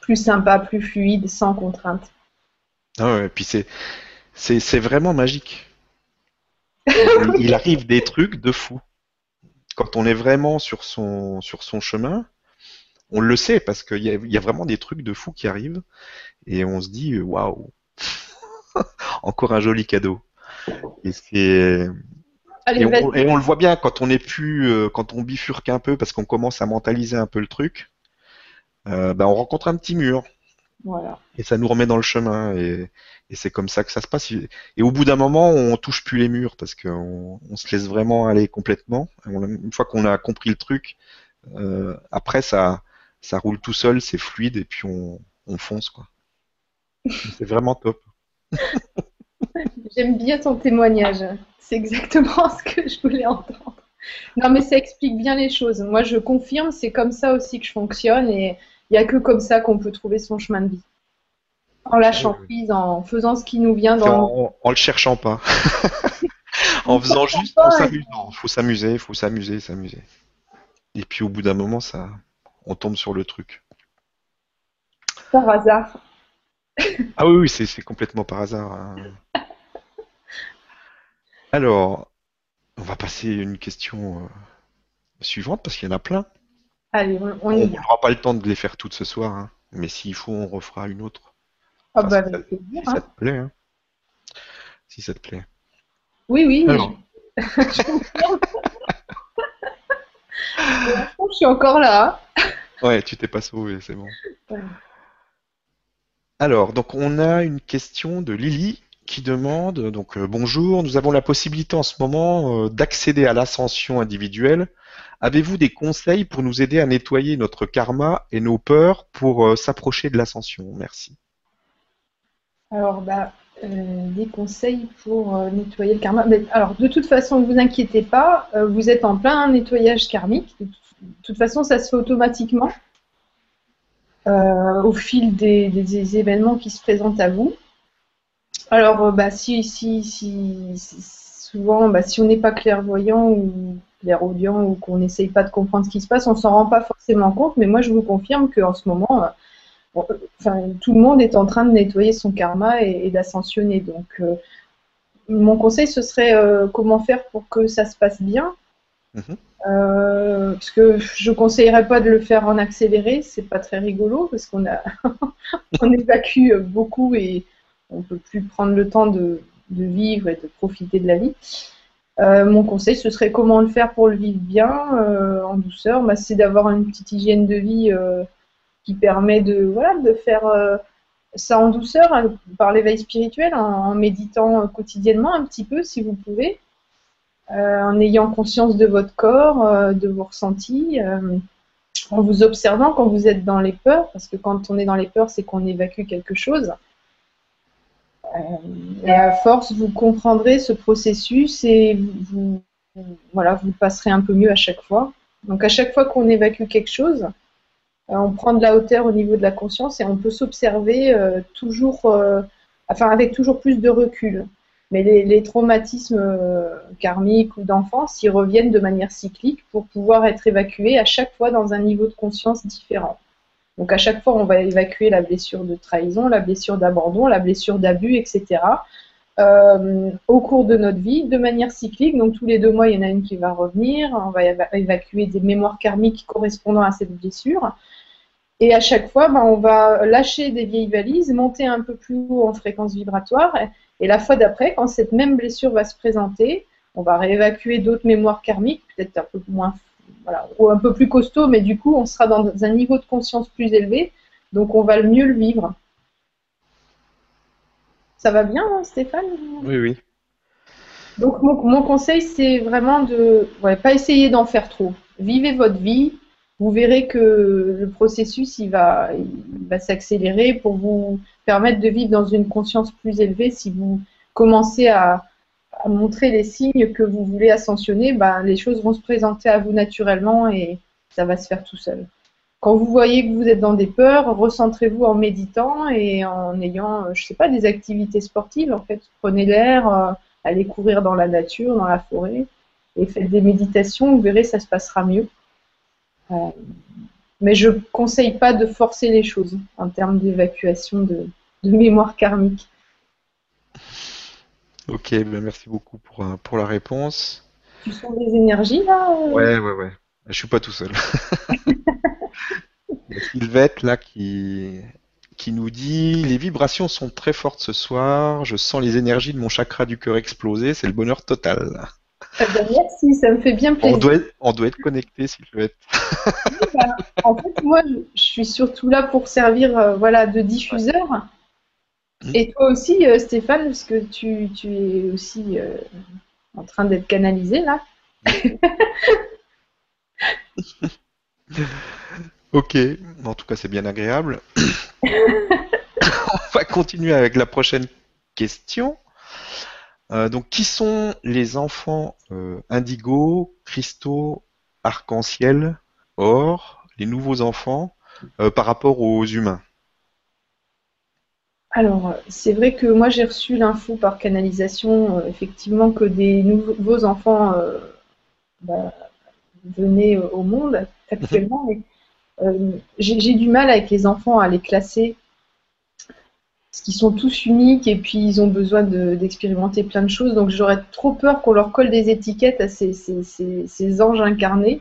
plus sympa, plus fluide, sans contrainte. Ah ouais, et puis c'est, c'est, vraiment magique. il arrive des trucs de fou. Quand on est vraiment sur son, sur son chemin, on le sait parce qu'il y a, y a vraiment des trucs de fou qui arrivent et on se dit waouh, encore un joli cadeau. Et c'est et, on, le voit bien quand on est plus, euh, quand on bifurque un peu parce qu'on commence à mentaliser un peu le truc. Euh, ben, on rencontre un petit mur. Voilà. Et ça nous remet dans le chemin. Et, c'est comme ça que ça se passe. Et au bout d'un moment, on touche plus les murs parce qu'on on se laisse vraiment aller complètement. Une fois qu'on a compris le truc, euh, après ça, ça roule tout seul, c'est fluide et puis on, on fonce quoi. C'est vraiment top. J'aime bien ton témoignage. C'est exactement ce que je voulais entendre. Non, mais ça explique bien les choses. Moi, je confirme, c'est comme ça aussi que je fonctionne et il n'y a que comme ça qu'on peut trouver son chemin de vie. En lâchant prise, en faisant ce qui nous vient dans. En, en le cherchant pas. en faisant juste en s'amusant. Il faut s'amuser, il faut s'amuser, s'amuser. Et puis au bout d'un moment, ça, on tombe sur le truc. Par hasard. ah oui, oui, c'est complètement par hasard. Hein. Alors, on va passer à une question euh, suivante parce qu'il y en a plein. Allez, on, y On n'aura pas le temps de les faire toutes ce soir, hein. mais s'il faut, on refera une autre. Ah bah, si, ça, plaisir, si ça hein. te plaît. hein. Si ça te plaît. Oui, oui. mais Alors. je... Je suis encore là. Ouais, tu t'es pas sauvé, c'est bon. Alors, donc on a une question de Lily qui demande, donc euh, bonjour, nous avons la possibilité en ce moment euh, d'accéder à l'ascension individuelle. Avez-vous des conseils pour nous aider à nettoyer notre karma et nos peurs pour euh, s'approcher de l'ascension? Merci. Alors, bah, des conseils pour nettoyer le karma. Alors, de toute façon, ne vous inquiétez pas, vous êtes en plein nettoyage karmique. De toute- façon, ça se fait automatiquement au fil des- des événements qui se présentent à vous. Alors, euh, bah, si, si, si, si- souvent, bah, si on n'est pas clairvoyant ou clairaudient ou qu'on n'essaye pas de comprendre ce qui se passe, on s'en rend pas forcément compte. Mais moi, je vous confirme qu'en ce moment, euh, bon, euh, enfin, tout le monde est en train de nettoyer son karma et, et d'ascensionner. Donc, euh, mon conseil, ce serait euh, comment faire pour que ça se passe bien. Mhm. Euh, parce que je ne conseillerais pas de le faire en accéléré, c'est pas très rigolo parce qu'on a on évacue beaucoup et on peut plus prendre le temps de, vivre et de profiter de la vie. Euh, mon conseil, ce serait comment le faire pour le vivre bien, euh, en douceur. Bah, c'est d'avoir une petite hygiène de vie euh, qui permet de, voilà, de faire ça en douceur, hein, par l'éveil spirituel, en, en méditant quotidiennement un petit peu si vous pouvez, en ayant conscience de votre corps, de vos ressentis, en vous observant quand vous êtes dans les peurs, parce que quand on est dans les peurs, c'est qu'on évacue quelque chose. Euh, et à force, vous comprendrez ce processus et vous, voilà, vous passerez un peu mieux à chaque fois. Donc à chaque fois qu'on évacue quelque chose, euh, on prend de la hauteur au niveau de la conscience et on peut s'observer euh, toujours, enfin avec toujours plus de recul. Mais les, traumatismes karmiques ou d'enfance, ils reviennent de manière cyclique pour pouvoir être évacués à chaque fois dans un niveau de conscience différent. Donc à chaque fois, on va évacuer la blessure de trahison, la blessure d'abandon, la blessure d'abus, etc. euh, au cours de notre vie, de manière cyclique. Donc tous les deux mois, il y en a une qui va revenir. On va éva- évacuer des mémoires karmiques correspondant à cette blessure. Et à chaque fois, ben, on va lâcher des vieilles valises, monter un peu plus haut en fréquence vibratoire. Et la fois d'après, quand cette même blessure va se présenter, on va réévacuer d'autres mémoires karmiques, peut-être un peu moins, voilà, ou un peu plus costaud, mais du coup, on sera dans un niveau de conscience plus élevé, donc on va le mieux le vivre. Ça va bien, hein, Stéphane? Oui, oui. Donc mon, mon conseil, c'est vraiment de ouais, pas essayer d'en faire trop. Vivez votre vie. Vous verrez que le processus il va, il va s'accélérer pour vous permettre de vivre dans une conscience plus élevée. Si vous commencez à, à montrer les signes que vous voulez ascensionner, ben, les choses vont se présenter à vous naturellement et ça va se faire tout seul. Quand vous voyez que vous êtes dans des peurs, recentrez-vous en méditant et en ayant, euh, je sais pas, des activités sportives. En fait, prenez l'air, euh, allez courir dans la nature, dans la forêt, et faites des méditations. Vous verrez, ça se passera mieux. Euh, mais je conseille pas de forcer les choses en termes d'évacuation de mémoire karmique. Ok, ben merci beaucoup pour, euh, pour la réponse. Tu sens des énergies là euh Ouais, ouais, ouais. Je suis pas tout seul. Il y a Sylvette là qui, qui nous dit Les vibrations sont très fortes ce soir, je sens les énergies de mon chakra du cœur exploser, c'est le bonheur total. Eh ben, Merci, ça me fait bien On plaisir. doit être, on doit être connecté, Sylvette. En fait, moi, je je suis surtout là pour servir euh, voilà, de diffuseur. Et toi aussi, euh, Stéphane, parce que tu, tu es aussi euh, en train d'être canalisé là. Ok, en tout cas c'est bien agréable. va continuer avec la prochaine question. Euh, donc, qui sont les enfants indigo, cristaux, arc-en-ciel, or, les nouveaux enfants par rapport aux humains? Alors, c'est vrai que moi j'ai reçu l'info par canalisation, euh, effectivement, que des nouveaux enfants euh, bah, venaient au monde actuellement. mais euh, j'ai du mal avec les enfants à les classer parce qu'ils sont tous uniques et puis ils ont besoin de- d'expérimenter plein de choses. Donc j'aurais trop peur qu'on leur colle des étiquettes à ces, ces- ces- ces anges incarnés.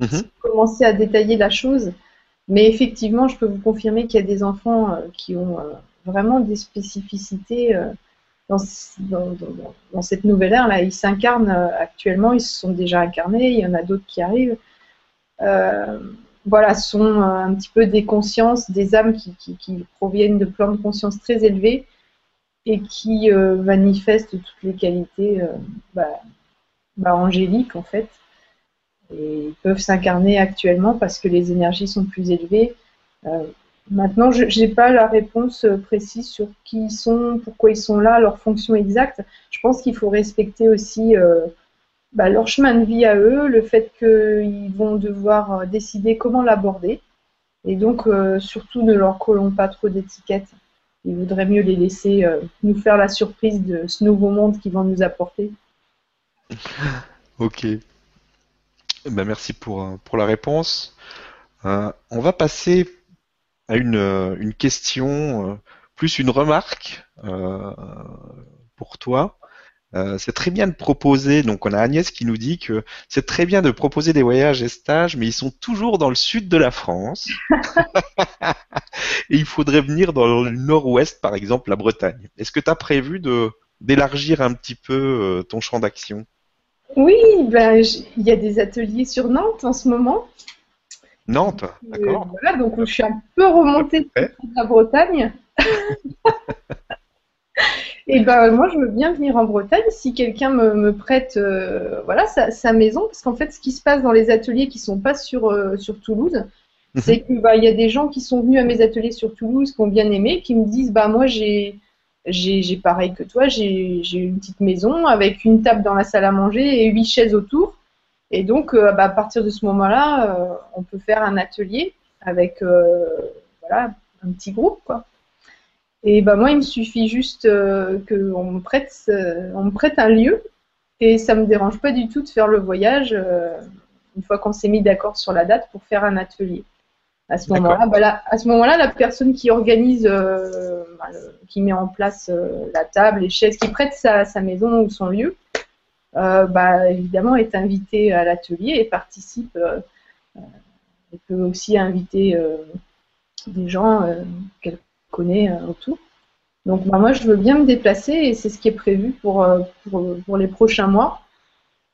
Mhm. Commencer à détailler la chose. Mais effectivement, je peux vous confirmer qu'il y a des enfants qui ont vraiment des spécificités euh, dans, ce- dans- dans- dans- dans cette nouvelle ère. Là, ils s'incarnent euh, actuellement, ils se sont déjà incarnés, il y en a d'autres qui arrivent. Euh, voilà, sont un petit peu des consciences, des âmes qui, proviennent de plans de conscience très élevés et qui manifestent toutes les qualités bah, bah, angéliques en fait. Et ils peuvent s'incarner actuellement parce que les énergies sont plus élevées. Maintenant, je n'ai pas la réponse euh, précise sur qui ils sont, pourquoi ils sont là, leur fonction exacte. Je pense qu'il faut respecter aussi euh, bah, leur chemin de vie à eux, le fait qu'ils vont devoir euh, décider comment l'aborder. Et donc, surtout, ne leur collons pas trop d'étiquettes. Il vaudrait mieux les laisser nous faire la surprise de ce nouveau monde qu'ils vont nous apporter. Ok. Ben, merci pour, pour la réponse. On va passer à une, euh, une question, euh, plus une remarque euh, pour toi. Euh, c'est très bien de proposer, donc on a Agnès qui nous dit que c'est très bien de proposer des voyages et stages, mais ils sont toujours dans le sud de la France. Et il faudrait venir dans le nord-ouest, par exemple la Bretagne. Est-ce que tu as prévu de d'élargir un petit peu euh, ton champ d'action? Oui, ben, il y a des ateliers sur Nantes en ce moment. Nantes, d'accord? voilà, donc je suis un peu remontée de la Bretagne. Et ben moi, je veux bien venir en Bretagne si quelqu'un me, me prête euh, voilà, sa, sa maison. Parce qu'en fait, ce qui se passe dans les ateliers qui sont pas sur, euh, sur Toulouse, Mhm. c'est qu'il bah, il y a des gens qui sont venus à mes ateliers sur Toulouse, qui ont bien aimé, qui me disent bah moi j'ai j'ai j'ai pareil que toi, j'ai j'ai une petite maison avec une table dans la salle à manger et huit chaises autour. Et donc, euh, bah, à partir de ce moment-là, euh, on peut faire un atelier avec euh, voilà, un petit groupe. Quoi. Et bah, moi, il me suffit juste qu'on me, prête, on me prête un lieu et ça ne me dérange pas du tout de faire le voyage une fois qu'on s'est mis d'accord sur la date pour faire un atelier. À ce moment-là, bah, là- à ce moment-là, la personne qui organise, euh, bah, qui met en place euh, la table, les chaises, qui prête sa, sa maison ou son lieu, bah, évidemment est invité à l'atelier et participe. euh, euh, elle peut aussi inviter euh, des gens euh, qu'elle connaît euh, autour. Donc bah, moi, je veux bien me déplacer et c'est ce qui est prévu pour, euh, pour, pour les prochains mois.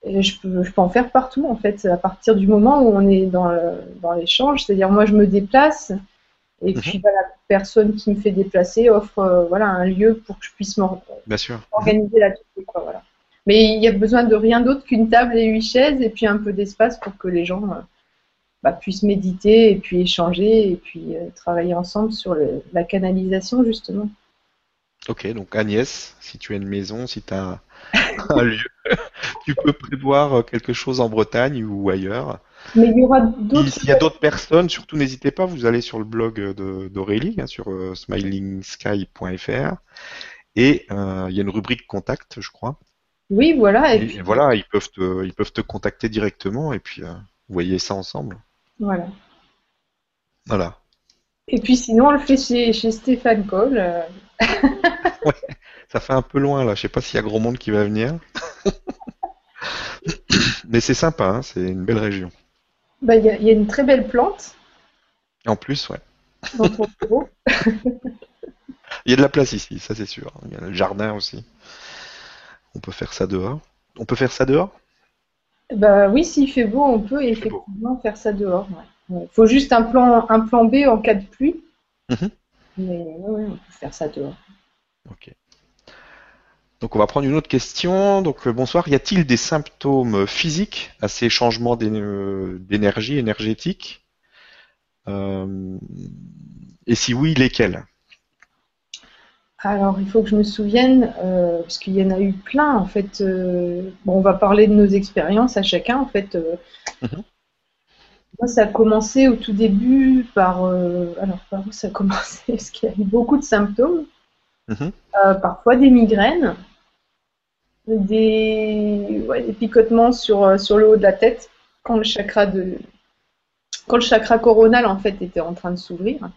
Et je peux, je peux en faire partout, en fait, à partir du moment où on est dans l'échange. C'est-à-dire, moi, je me déplace et Mhm. puis bah, la personne qui me fait déplacer offre euh, voilà, un lieu pour que je puisse m'or- Bien sûr. organiser l'atelier. Quoi, voilà. Mais il y a besoin de rien d'autre qu'une table et huit chaises et puis un peu d'espace pour que les gens euh, bah, puissent méditer et puis échanger et puis euh, travailler ensemble sur le- la canalisation, justement. Ok, donc Agnès, si tu as une maison, si tu as un lieu, tu peux prévoir euh, quelque chose en Bretagne ou ailleurs. Mais il y aura d'autres. S'il y a d'autres personnes, surtout n'hésitez pas, vous allez sur le blog d'Aurélie, hein, sur euh, smilingsky.fr, et euh, il y a une rubrique contact, je crois. Oui, voilà. Et, Et, puis, voilà, ils peuvent te, ils peuvent te contacter directement, et puis euh, vous voyez ça ensemble. voilà. Voilà. Et puis sinon, on le fait chez, chez Stéphane Cole. euh, Ça fait un peu loin là, je sais pas s'il y a grand monde qui va venir. Mais c'est sympa, hein, c'est une belle région. bah, Il y, a- il y a une très belle plante En plus, ouais. dans ton bureau. Il y a de la place ici, ça c'est sûr. Il y a le jardin aussi. On peut faire ça dehors. On peut faire ça dehors? Bah oui, s'il fait beau, on peut effectivement faire ça dehors. Il faut juste un plan, un plan B en cas de pluie. Mhm. Mais ouais, on peut faire ça dehors. Ok. Donc on va prendre une autre question. Donc euh, bonsoir, y a-t-il des symptômes physiques à ces changements euh, d'énergie énergétique? Euh, et si oui, lesquels? Alors, il faut que je me souvienne, euh, parce qu'il y en a eu plein, en fait. euh, bon, on va parler de nos expériences à chacun, en fait. euh. Mhm. Moi, ça a commencé au tout début par... alors, par où ça a commencé? Parce qu'il y a eu beaucoup de symptômes. Mhm. Parfois des migraines, des, ouais, des picotements sur, sur le haut de la tête quand le chakra de quand le chakra coronal en fait était en train de s'ouvrir.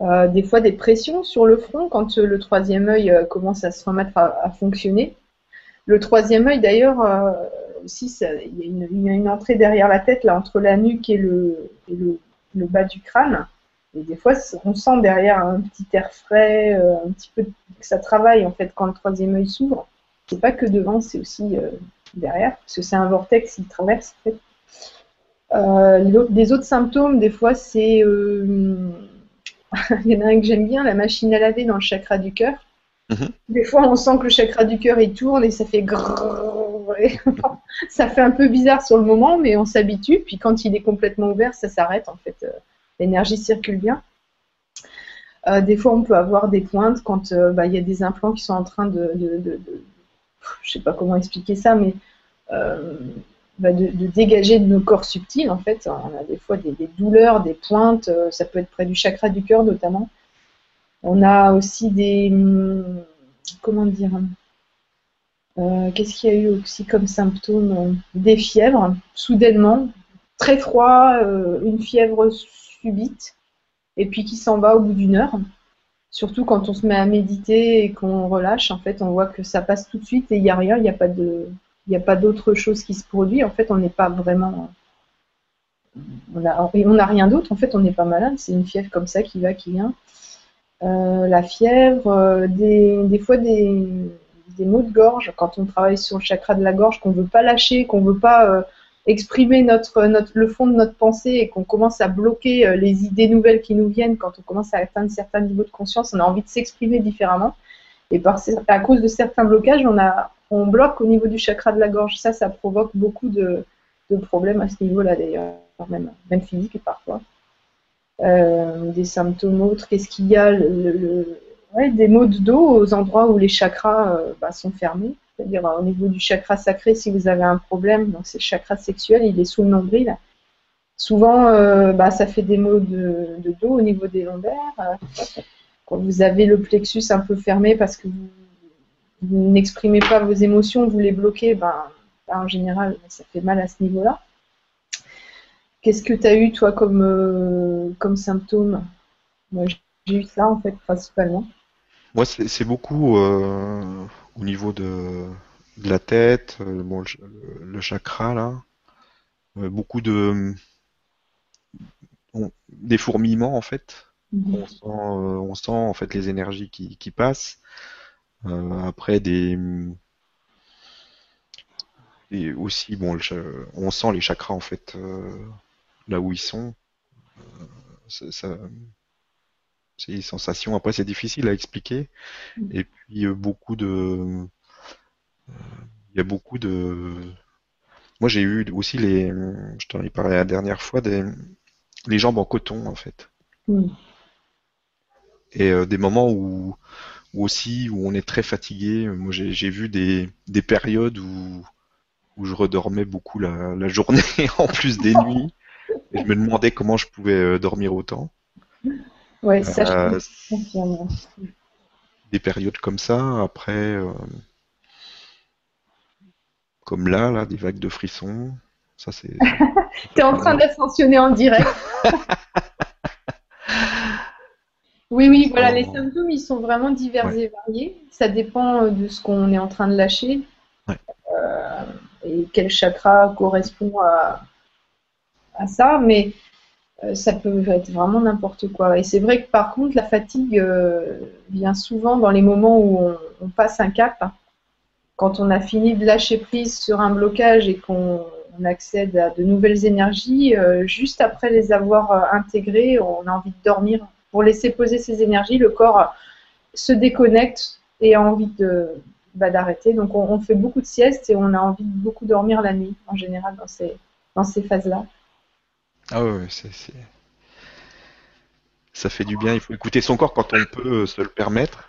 Euh, des fois des pressions sur le front quand euh, le troisième œil euh, commence à se remettre à, fonctionner. Le troisième œil d'ailleurs aussi, il y a une, il entrée derrière la tête là entre la nuque et le, le, bas du crâne. Et des fois, on sent derrière un petit air frais, un petit peu que ça travaille en fait quand le troisième œil s'ouvre. C'est pas que devant, c'est aussi derrière, parce que c'est un vortex qui traverse en fait. L'autre- des autres symptômes, des fois, c'est il y en a un que j'aime bien, la machine à laver dans le chakra du cœur. Mhm. Des fois, on sent que le chakra du cœur il tourne et ça fait grrrr, et ça fait un peu bizarre sur le moment, mais on s'habitue. Puis quand il est complètement ouvert, ça s'arrête en fait. Euh, L'énergie circule bien. Euh, des fois, on peut avoir des pointes quand euh, bah, il y a des implants qui sont en train de, de, de- de- je sais pas comment expliquer ça, mais euh, de, de dégager de nos corps subtils. En fait, on a des fois des, douleurs, des pointes. euh, ça peut être près du chakra du cœur notamment. On a aussi des hum, comment dire euh, Qu'est-ce qu'il y a eu aussi comme symptômes euh, Des fièvres, soudainement, très froid, une fièvre subite, et puis qui s'en va au bout d'une heure. Surtout quand on se met à méditer et qu'on relâche, en fait, on voit que ça passe tout de suite et il n'y a rien, il n'y a pas de, il n'y a pas d'autre chose qui se produit. En fait, on n'est pas vraiment, on n'a rien d'autre. En fait, on n'est pas malade. C'est une fièvre comme ça qui va, qui vient. Euh, la fièvre, euh, des, fois des, maux de gorge quand on travaille sur le chakra de la gorge qu'on veut pas lâcher, qu'on veut pas euh, exprimer le fond de notre pensée et qu'on commence à bloquer les idées nouvelles qui nous viennent quand on commence à atteindre certains niveaux de conscience, on a envie de s'exprimer différemment. Et à cause de certains blocages, on, a, on bloque au niveau du chakra de la gorge. Ça, ça provoque beaucoup de, problèmes à ce niveau-là d'ailleurs, même, même physique parfois. Euh, des symptômes autres, qu'est-ce qu'il y a? Des maux de dos aux endroits où les chakras euh, bah, sont fermés. C'est-à-dire au niveau du chakra sacré, si vous avez un problème, donc c'est le chakra sexuel, il est sous le nombril. Souvent, euh, bah, ça fait des maux de, de, dos au niveau des lombaires. Quand vous avez le plexus un peu fermé parce que vous n'exprimez pas vos émotions, vous les bloquez, ben, ben, en général, ça fait mal à ce niveau-là. Qu'est-ce que tu as eu, toi, comme, euh, comme symptôme Moi, j'ai eu ça, en fait, principalement. Moi, c'est beaucoup euh, au niveau de, de la tête, euh, bon, le, le, chakra, là. Beaucoup de. On, des fourmillements, en fait. Mhm. On sent, euh, on sent, en fait, les énergies qui, qui passent. Euh, après, des. Et aussi, bon, le, on sent les chakras, en fait, euh, là où ils sont. ça, ça c'est des sensations. Après, c'est difficile à expliquer. Et puis, euh, beaucoup de. Il euh, y a beaucoup de. Moi, j'ai eu aussi les. Je t'en ai parlé la dernière fois, des les jambes en coton, en fait. Mm. Et euh, des moments où, où aussi, où on est très fatigué. Moi, j'ai vu des, des périodes où, où je redormais beaucoup la, la journée, en plus des nuits. Et je me demandais comment je pouvais euh, dormir autant. Ouais, ça, Euh, je confirme. des périodes comme ça, après, euh, comme là, là, des vagues de frissons. Ça, c'est. T'es en train d'ascensionner en direct. Oui, oui, voilà, les symptômes, ils sont vraiment divers Ouais. et variés. Ça dépend euh, de ce qu'on est en train de lâcher. Ouais. Euh, et quel chakra correspond à, à ça, mais euh, ça peut être vraiment n'importe quoi. Et c'est vrai que par contre, la fatigue euh, vient souvent dans les moments où on, on passe un cap. Quand on a fini de lâcher prise sur un blocage et qu'on on accède à de nouvelles énergies, juste après les avoir intégrées, on a envie de dormir. Pour laisser poser ces énergies, le corps se déconnecte et a envie de bah, d'arrêter. Donc on, fait beaucoup de siestes et on a envie de beaucoup dormir la nuit, en général, dans ces, dans ces phases-là. Ah ouais, c'est, Ça fait du bien, il faut écouter son corps quand on peut euh, se le permettre.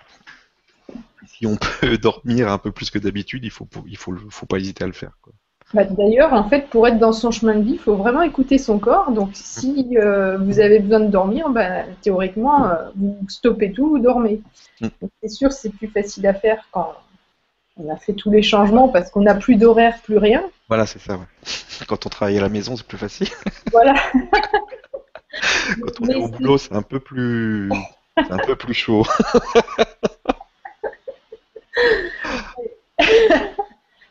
si on peut dormir un peu plus que d'habitude, il faut, il faut, faut pas hésiter à le faire. Bah, D'ailleurs, en fait, pour être dans son chemin de vie, il faut vraiment écouter son corps. Donc, si euh, vous avez besoin de dormir, bah, théoriquement, euh, vous stoppez tout, vous dormez. Mm. C'est sûr, c'est plus facile à faire quand on a fait tous les changements parce qu'on n'a plus d'horaire, plus rien. Voilà, c'est ça. ouais. Quand on travaille à la maison, c'est plus facile. Voilà. Quand on Mais est au boulot, c'est un peu plus, c'est un peu plus chaud.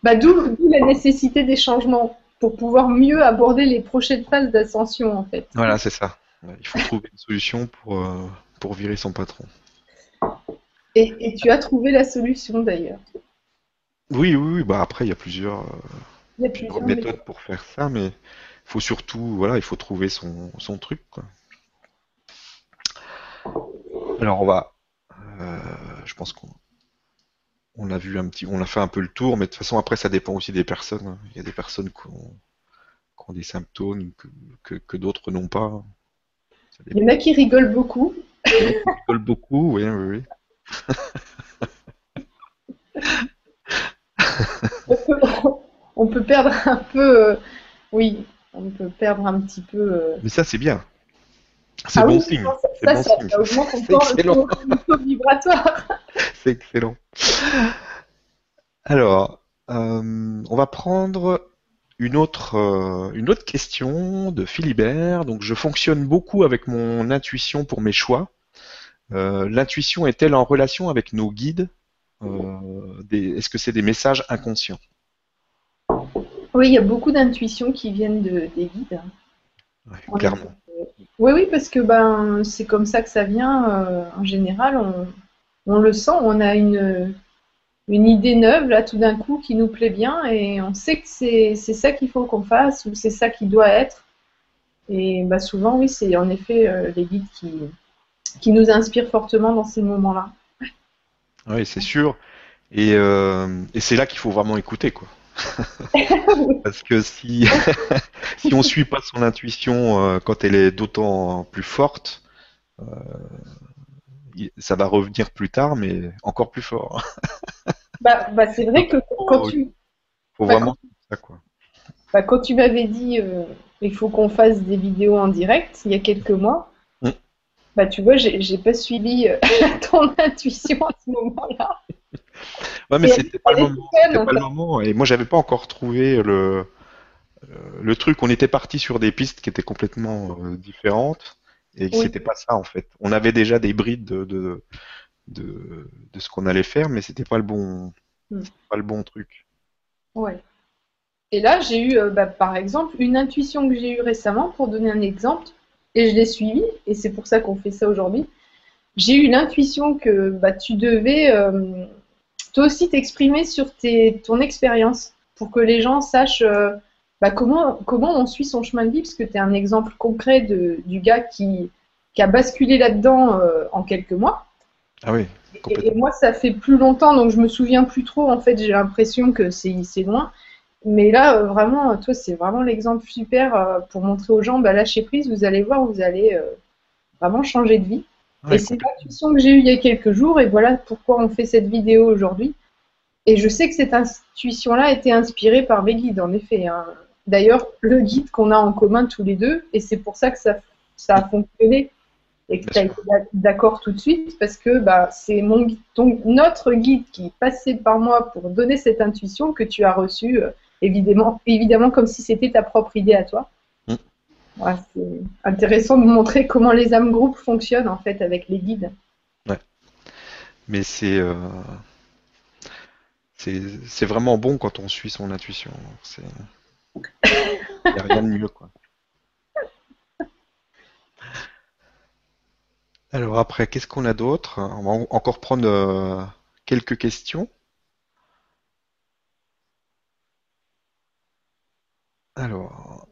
Bah, D'où d'où la nécessité des changements pour pouvoir mieux aborder les prochaines phases d'ascension, en fait. Voilà, c'est ça. Il faut trouver une solution pour, euh, pour virer son patron. Et, et tu as trouvé la solution, d'ailleurs. Oui, oui, oui. Bah après, il y a plusieurs, euh, Il y a plusieurs plusieurs méthodes pour faire ça, mais il faut surtout, voilà, il faut trouver son, son truc, quoi. Alors on va, euh, je pense qu'on on a vu un petit, on a fait un peu le tour, mais de toute façon après ça dépend aussi des personnes. Il y a des personnes qui ont, qui ont des symptômes que, que, que d'autres n'ont pas. Il y en a qui rigolent beaucoup. rigole beaucoup, oui, oui, oui. on peut, on peut perdre un peu, euh, oui, on peut perdre un petit peu. euh, Mais ça c'est bien. C'est ah bon oui, signe. ça, C'est ça, bon ça, signe. ça augmente encore le taux vibratoire. C'est excellent. Alors, euh, on va prendre une autre, euh, une autre question de Philibert. Donc, je fonctionne beaucoup avec mon intuition pour mes choix. Euh, L'intuition est-elle en relation avec nos guides? Des- Est-ce que c'est des messages inconscients? Oui, il y a beaucoup d'intuitions qui viennent de, des guides. Ouais, Clairement. Oui, oui, parce que ben c'est comme ça que ça vient. en général, on, on le sent, on a une, une idée neuve là tout d'un coup qui nous plaît bien et on sait que c'est ça qu'il faut qu'on fasse ou c'est ça qui doit être. Et bah, souvent, oui, c'est en effet euh, les guides qui, qui nous inspirent fortement dans ces moments-là. Oui, c'est sûr. Et, euh, et c'est là qu'il faut vraiment écouter, quoi. Parce que si, si on suit pas son intuition euh, quand elle est d'autant plus forte, ça va revenir plus tard, mais encore plus fort. Bah, bah, c'est vrai que quand Oh, tu, Faut Bah, vraiment ça, quoi. Bah, quand tu m'avais dit euh, il faut qu'on fasse des vidéos en direct il y a quelques mois, Mm. bah tu vois, j'ai pas suivi euh, ton intuition à ce moment-là. Ouais, mais c'était pas le moment. pas le moment. Et moi, j'avais pas encore trouvé le, euh, le truc. On était parti sur des pistes qui étaient complètement euh, différentes. Et Oui. c'était pas ça, en fait. On avait déjà des brides de, de, de, de ce qu'on allait faire, mais c'était pas le bon, Mm. c'était pas le bon truc. Ouais. Et là, j'ai eu, euh, bah, par exemple, une intuition que j'ai eue récemment, pour donner un exemple, et je l'ai suivie, et c'est pour ça qu'on fait ça aujourd'hui. J'ai eu l'intuition que bah, tu devais euh, toi aussi t'exprimer sur tes, ton expérience, pour que les gens sachent euh, bah, comment, comment on suit son chemin de vie, parce que tu es un exemple concret de, du gars qui, qui a basculé là-dedans euh, en quelques mois. Ah oui, Et, moi, ça fait plus longtemps, donc je me souviens plus trop. En fait, j'ai l'impression que c'est loin. Mais là, euh, vraiment, toi, c'est vraiment l'exemple super euh, pour montrer aux gens, bah, lâchez prise, vous allez voir, vous allez euh, vraiment changer de vie. Ouais, et c'est l'intuition que j'ai eue il y a quelques jours, et voilà pourquoi on fait cette vidéo aujourd'hui. Et je sais que cette intuition-là a été inspirée par mes guides, en effet. hein. D'ailleurs, le guide qu'on a en commun tous les deux, et c'est pour ça que ça, ça a fonctionné et que tu as été d'ac- d'accord tout de suite, parce que bah, c'est mon guide, ton- notre guide qui est passé par moi pour donner cette intuition que tu as reçue, euh, évidemment, évidemment comme si c'était ta propre idée à toi. Mm. C'est intéressant de montrer comment les âmes groupes fonctionnent en fait avec les guides. Mais c'est euh, c'est c'est vraiment bon quand on suit son intuition. C'est y a rien de mieux quoi. Alors après, qu'est-ce qu'on a d'autre? On va en- encore prendre euh, quelques questions. Alors,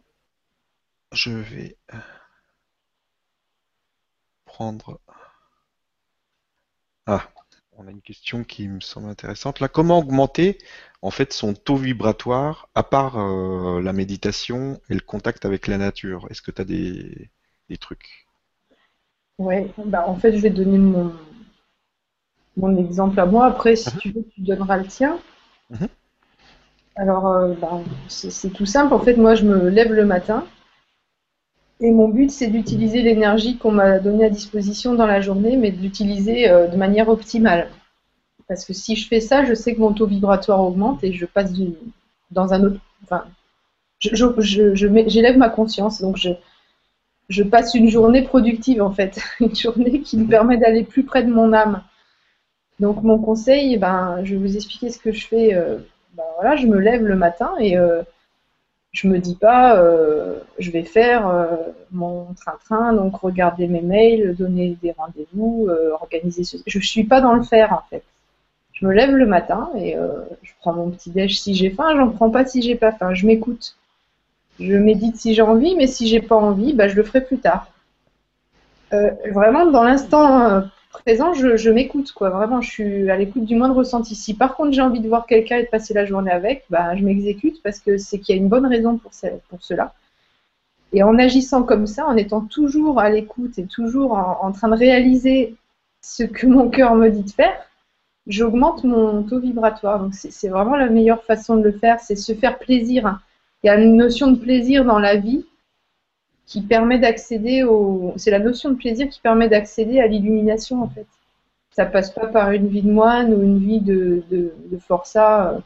je vais prendre. Ah, on a une question qui me semble intéressante. Là, comment augmenter en fait son taux vibratoire à part euh, la méditation et le contact avec la nature? Est-ce que tu as des, des trucs? Ouais, bah en fait, je vais donner mon, mon exemple à moi. Après, si tu veux, tu donneras le tien. Mhm. Alors, euh, c'est c'est tout simple. En fait, moi, je me lève le matin. Et mon but, c'est d'utiliser l'énergie qu'on m'a donnée à disposition dans la journée, mais de l'utiliser euh, de manière optimale. Parce que si je fais ça, je sais que mon taux vibratoire augmente et je passe dans un autre. Enfin, je- je- je- je j'élève ma conscience, donc je, je passe une journée productive en fait, une journée qui me permet d'aller plus près de mon âme. Donc mon conseil, ben, je vais vous expliquer ce que je fais. euh, ben, voilà, je me lève le matin et euh, je me dis pas, euh, je vais faire euh, mon train-train, donc regarder mes mails, donner des rendez-vous, organiser ce. Je suis pas dans le faire en fait. Je me lève le matin et euh, je prends mon petit déj si j'ai faim, j'en prends pas si j'ai pas faim. Je m'écoute. Je médite si j'ai envie, mais si j'ai pas envie, bah, je le ferai plus tard. Euh, vraiment, dans l'instant euh, présent, je, m'écoute, quoi. Vraiment, je suis à l'écoute du moindre ressenti. Si par contre j'ai envie de voir quelqu'un et de passer la journée avec, bah, je m'exécute parce que c'est qu'il y a une bonne raison pour, ce- pour cela. Et en agissant comme ça, en étant toujours à l'écoute et toujours en train de réaliser ce que mon cœur me dit de faire, j'augmente mon taux vibratoire. Donc c'est vraiment la meilleure façon de le faire, c'est se faire plaisir. Il y a une notion de plaisir dans la vie qui permet d'accéder au. C'est la notion de plaisir qui permet d'accéder à l'illumination en fait. Ça passe pas par une vie de moine ou une vie de, de, de forçat.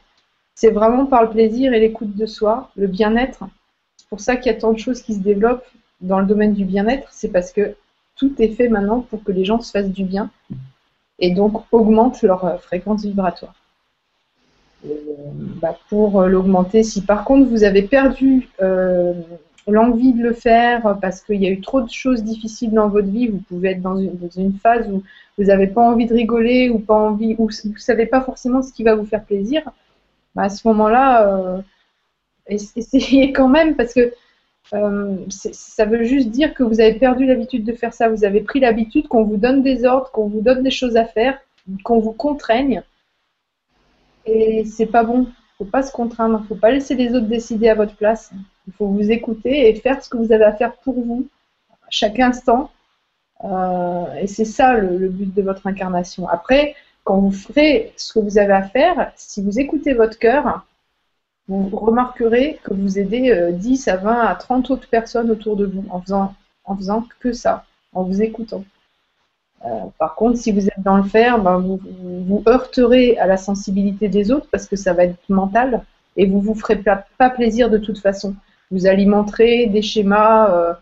C'est vraiment par le plaisir et l'écoute de soi, le bien-être. C'est pour ça qu'il y a tant de choses qui se développent dans le domaine du bien-être. C'est parce que tout est fait maintenant pour que les gens se fassent du bien et donc augmentent leur euh, fréquence vibratoire. Euh, bah, pour euh, l'augmenter, si par contre vous avez perdu l'envie de le faire parce qu'il y a eu trop de choses difficiles dans votre vie, vous pouvez être dans une, phase où vous n'avez pas envie de rigoler ou pas envie, ou vous ne savez pas forcément ce qui va vous faire plaisir, bah, à ce moment-là, ess- essayez quand même parce que euh, ça veut juste dire que vous avez perdu l'habitude de faire ça. Vous avez pris l'habitude qu'on vous donne des ordres, qu'on vous donne des choses à faire, qu'on vous contraigne. Et c'est pas bon. Faut pas se contraindre. Faut pas laisser les autres décider à votre place. Il faut vous écouter et faire ce que vous avez à faire pour vous, à chaque instant. Euh, et c'est ça le but de votre incarnation. Après, quand vous ferez ce que vous avez à faire, si vous écoutez votre cœur, vous remarquerez que vous aidez euh, 10 à 20 à 30 autres personnes autour de vous en faisant, en faisant que ça, en vous écoutant. Euh, par contre, si vous êtes dans le faire, ben, vous, vous heurterez à la sensibilité des autres parce que ça va être mental et vous vous ferez pas, plaisir de toute façon. Vous alimenterez des schémas euh,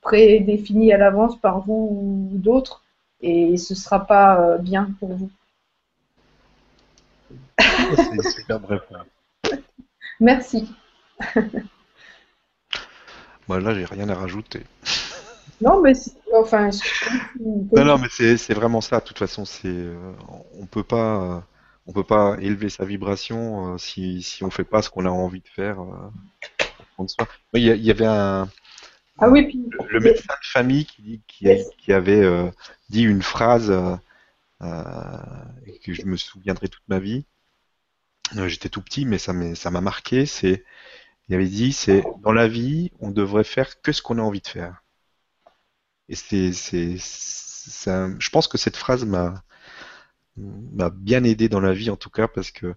prédéfinis à l'avance par vous ou d'autres et ce sera pas euh, bien pour vous. C'est une superbe réponse. Merci. Moi, là, j'ai rien à rajouter. Non, mais c'est- enfin, je- Non, non, mais c'est vraiment ça. De toute façon, c'est euh, on peut pas euh, on peut pas élever sa vibration euh, si si on fait pas ce qu'on a envie de faire. euh, Il y, avait un Ah oui, puis le médecin de famille qui qui, avait dit une phrase que je me souviendrai toute ma vie. J'étais tout petit, mais ça m'a marqué. C'est il avait dit c'est dans la vie, on devrait faire que ce qu'on a envie de faire. Et c'est, je pense que cette phrase m'a, m'a bien aidé dans la vie en tout cas parce que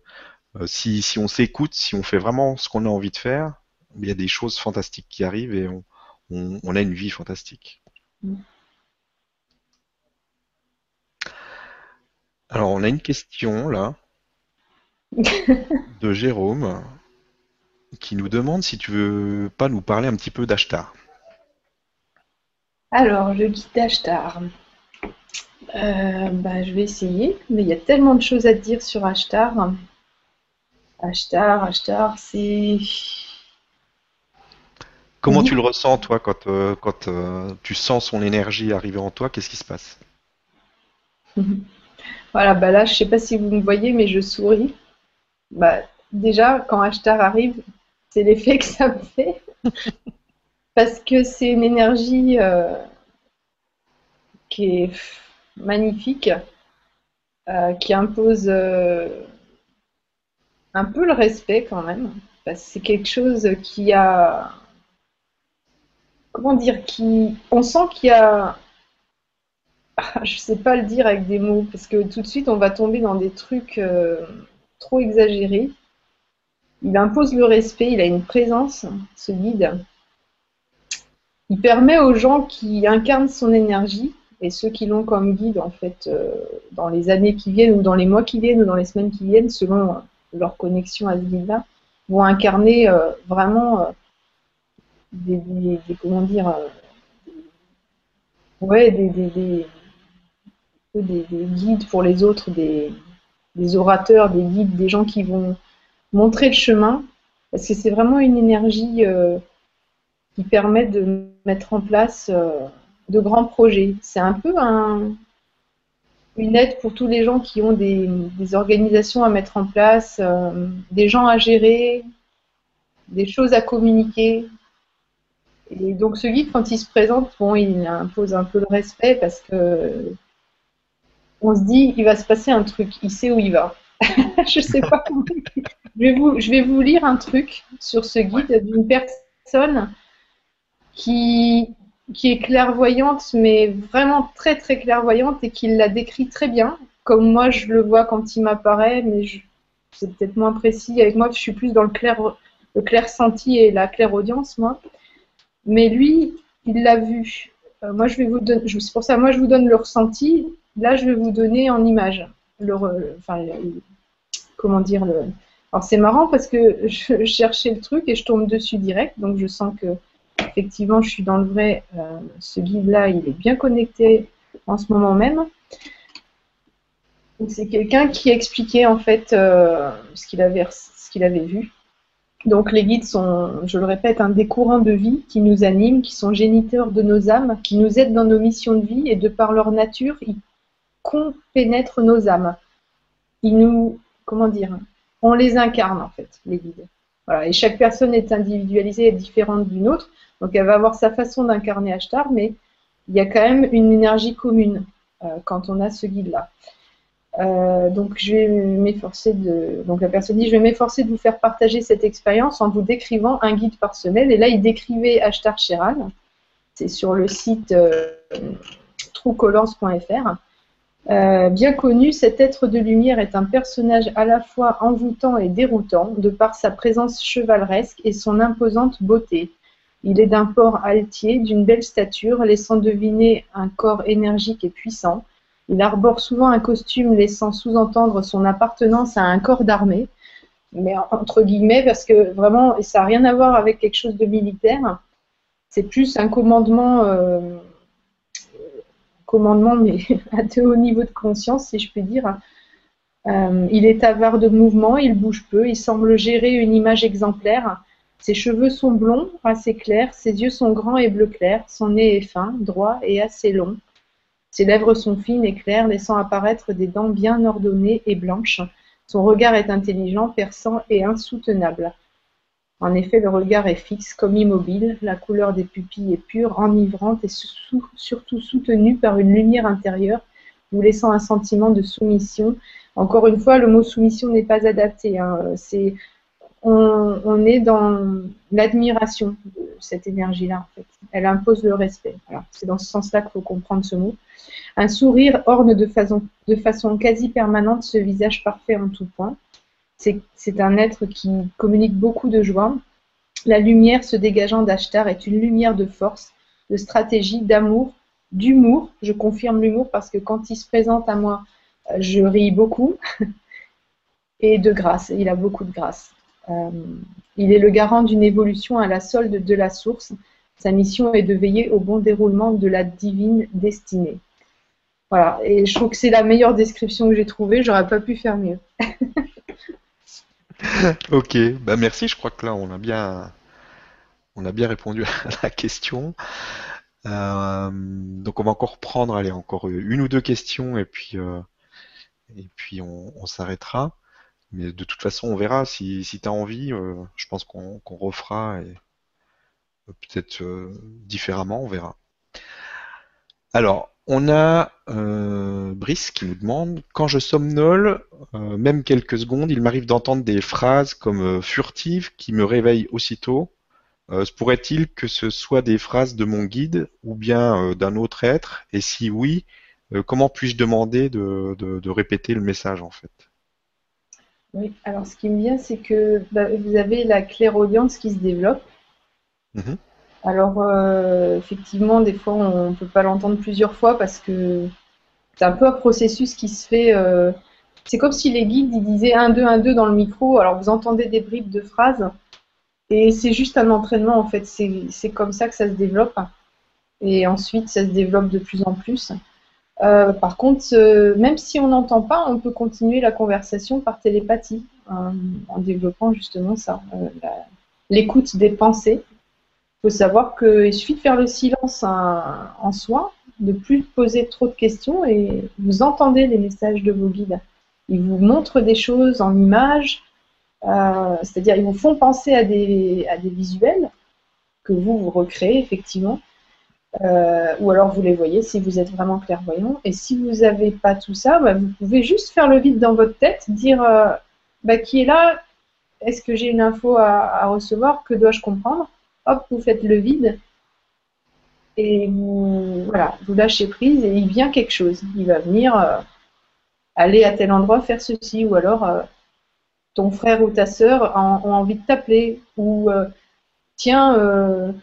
euh, si, si on s'écoute, si on fait vraiment ce qu'on a envie de faire, il y a des choses fantastiques qui arrivent et on, on, on a une vie fantastique. Mm. Alors on a une question là de Jérôme qui nous demande si tu veux pas nous parler un petit peu d'Ashtar. Alors, le guide Ashtar. Euh, bah, je vais essayer, mais il y a tellement de choses à dire sur Ashtar. Ashtar, Ashtar, c'est. Comment Oui. tu le ressens toi quand, euh, quand euh, tu sens son énergie arriver en toi, qu'est-ce qui se passe? Voilà, bah là, je sais pas si vous me voyez, mais je souris. Bah, déjà, quand Ashtar arrive, c'est l'effet que ça me fait. Parce que c'est une énergie euh, qui est magnifique, euh, qui impose euh, un peu le respect quand même. Parce que c'est quelque chose qui a. Comment dire qui, On sent qu'il y a je sais pas le dire avec des mots, parce que tout de suite, on va tomber dans des trucs trop exagérés. Il impose le respect, il a une présence, ce guide. Il permet aux gens qui incarnent son énergie, et ceux qui l'ont comme guide, en fait, euh, dans les années qui viennent, ou dans les mois qui viennent, ou dans les semaines qui viennent, selon leur connexion à ce guide-là, vont incarner euh, vraiment des, comment dire, ouais, des, guides pour les autres, des, orateurs, des guides, des gens qui vont montrer le chemin, parce que c'est vraiment une énergie euh, qui permet de mettre en place euh, de grands projets. C'est un peu une aide pour tous les gens qui ont des, organisations à mettre en place, euh, des gens à gérer, des choses à communiquer. Et donc ce guide, quand il se présente, bon, il impose un peu le respect parce que on se dit, il va se passer un truc, il sait où il va. je sais pas comment. Je vais, vous, je vais vous lire un truc sur ce guide d'une personne qui, qui est clairvoyante, mais vraiment très très clairvoyante et qui l'a décrit très bien, comme moi je le vois quand il m'apparaît, mais c'est peut-être moins précis. Avec moi, je suis plus dans le clair, le clair senti et la claire audience, moi. Mais lui, il l'a vu. Euh, moi, je vais vous donner, c'est pour ça, moi, je vous donne le ressenti. Là, je vais vous donner en image. Le, enfin, comment dire le. Alors c'est marrant parce que je cherchais le truc et je tombe dessus direct, donc je sens que effectivement je suis dans le vrai. Euh, ce guide-là, il est bien connecté en ce moment même. C'est quelqu'un qui expliquait en fait euh, ce qu'il avait, qu'il avait vu. Donc les guides sont, je le répète, un des courants de vie qui nous animent, qui sont géniteurs de nos âmes, qui nous aident dans nos missions de vie et de par leur nature, ils qu'on pénètre nos âmes. Ils nous, comment dire, on les incarne en fait, les guides. Voilà. Et chaque personne est individualisée et différente d'une autre. Donc elle va avoir sa façon d'incarner Ashtar, mais il y a quand même une énergie commune euh, quand on a ce guide-là. Euh, donc je vais m'efforcer de. Donc la personne dit je vais m'efforcer de vous faire partager cette expérience en vous décrivant un guide par semaine. Et là il décrivait Ashtar Sheral. C'est sur le site euh. Euh, bien connu, cet être de lumière est un personnage à la fois envoûtant et déroutant, de par sa présence chevaleresque et son imposante beauté. Il est d'un port altier, d'une belle stature, laissant deviner un corps énergique et puissant. Il arbore souvent un costume laissant sous-entendre son appartenance à un corps d'armée, mais entre guillemets, parce que vraiment, ça n'a rien à voir avec quelque chose de militaire. C'est plus un commandement. Euh, commandement, mais à de haut niveau de conscience, si je puis dire. Euh, il est avare de mouvement, il bouge peu, il semble gérer une image exemplaire. Ses cheveux sont blonds, assez clairs, ses yeux sont grands et bleu clair, son nez est fin, droit et assez long. Ses lèvres sont fines et claires, laissant apparaître des dents bien ordonnées et blanches. Son regard est intelligent, perçant et insoutenable. En effet, le regard est fixe, comme immobile, la couleur des pupilles est pure, enivrante et surtout soutenue par une lumière intérieure, vous laissant un sentiment de soumission. Encore une fois, le mot soumission n'est pas adapté. Hein. On, est dans l'admiration de cette énergie-là. Elle impose le respect. c'est dans ce sens-là qu'il faut comprendre ce mot. Un sourire orne de façon quasi permanente ce visage parfait en tout point. C'est un être qui communique beaucoup de joie. La lumière se dégageant d'Ashtar est une lumière de force, de stratégie, d'amour, d'humour. Je confirme l'humour parce que quand il se présente à moi, euh, je ris beaucoup. Et de grâce. Il a beaucoup de grâce. Euh, il est le garant d'une évolution à la solde de la source. Sa mission est de veiller au bon déroulement de la divine destinée. Voilà, et je trouve que c'est la meilleure description que j'ai trouvée. J'aurais pas pu faire mieux. Ok, bah merci. Je crois que là on a bien, on a bien répondu à la question. Euh, donc on va encore prendre, allez, encore une ou deux questions et puis euh, et puis on, s'arrêtera. Mais de toute façon, on verra. Si, si tu as envie, euh, je pense qu'on qu'on refera et peut-être différemment, on verra. Alors, on a euh, Brice qui nous demande Quand je somnole, euh, même quelques secondes, il m'arrive d'entendre des phrases comme euh, furtives qui me réveillent aussitôt. se pourrait-il que ce soit des phrases de mon guide ou bien d'un autre être? Et si oui, euh, comment puis-je demander de, de, répéter le message en fait? Oui, alors ce qui me vient, c'est que bah, vous avez la clairaudience qui se développe. Mhm. Alors, euh, effectivement, des fois, on ne peut pas l'entendre plusieurs fois parce que c'est un peu un processus qui se fait. Euh, c'est comme si les guides disaient 1, 2, 1, 2 dans le micro. Alors, vous entendez des bribes de phrases. Et c'est juste un entraînement, en fait. C'est comme ça que ça se développe. Et ensuite, ça se développe de plus en plus. Euh, par contre, même si on n'entend pas, on peut continuer la conversation par télépathie, en développant justement ça, l'écoute des pensées il faut savoir qu'il suffit de faire le silence en soi, de plus poser trop de questions et vous entendez les messages de vos guides. Ils vous montrent des choses en images, euh, c'est-à-dire ils vous font penser à des, visuels que vous vous recréez effectivement, euh, ou alors vous les voyez si vous êtes vraiment clairvoyant. Et si vous n'avez pas tout ça, bah, vous pouvez juste faire le vide dans votre tête, dire euh, bah, qui est là, est-ce que j'ai une info à recevoir, que dois-je comprendre? Hop, vous faites le vide et vous, voilà, vous lâchez prise et il vient quelque chose. Il va venir euh, aller à tel endroit faire ceci ou alors euh, ton frère ou ta sœur ont, envie de t'appeler ou euh, tiens,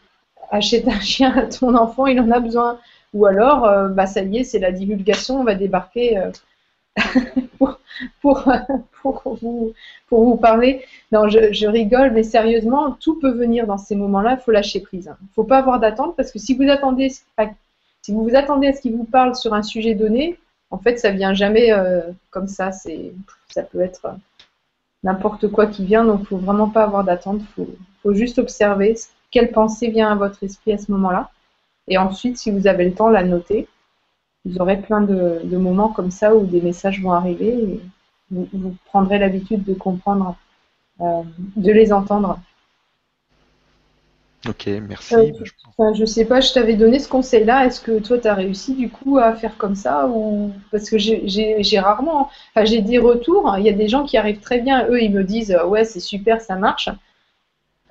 achète un chien à ton enfant, il en a besoin. Ou alors, bah ça y est, c'est la divulgation, on va débarquer pour, vous, parler. Non, je, rigole, mais sérieusement, tout peut venir dans ces moments-là. Il faut lâcher prise. Il ne faut pas avoir d'attente parce que si vous attendez, si vous attendez à ce qu'il vous parle sur un sujet donné, en fait, ça vient jamais euh, comme ça. Ça peut être n'importe quoi qui vient. Donc, il faut vraiment pas avoir d'attente. Il faut juste observer quelle pensée vient à votre esprit à ce moment-là. Et ensuite, si vous avez le temps, la noter vous aurez plein de, moments comme ça où des messages vont arriver et vous, prendrez l'habitude de comprendre, euh, de les entendre. Ok, merci. Euh, je, ne sais pas, je t'avais donné ce conseil-là. Est-ce que toi, tu as réussi du coup à faire comme ça ou Parce que j'ai rarement. Enfin, j'ai des retours. Il y a des gens qui arrivent très bien. Eux, ils me disent Ouais, c'est super, ça marche.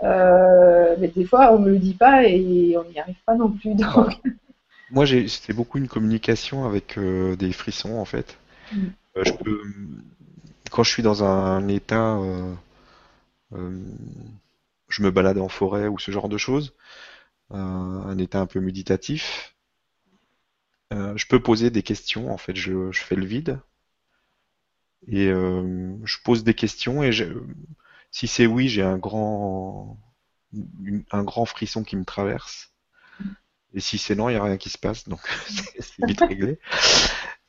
Euh, mais des fois, on ne me le dit pas et on n'y arrive pas non plus. Donc... Moi, c'était beaucoup une communication avec euh, des frissons, en fait. Mm. Euh, je peux, quand je suis dans un état, euh, je me balade en forêt ou ce genre de choses, un état un peu méditatif, je peux poser des questions. En fait, je, fais le vide et je pose des questions et si c'est oui, j'ai un grand, un grand frisson qui me traverse. Et si c'est non, il n'y a rien qui se passe, donc c'est vite réglé.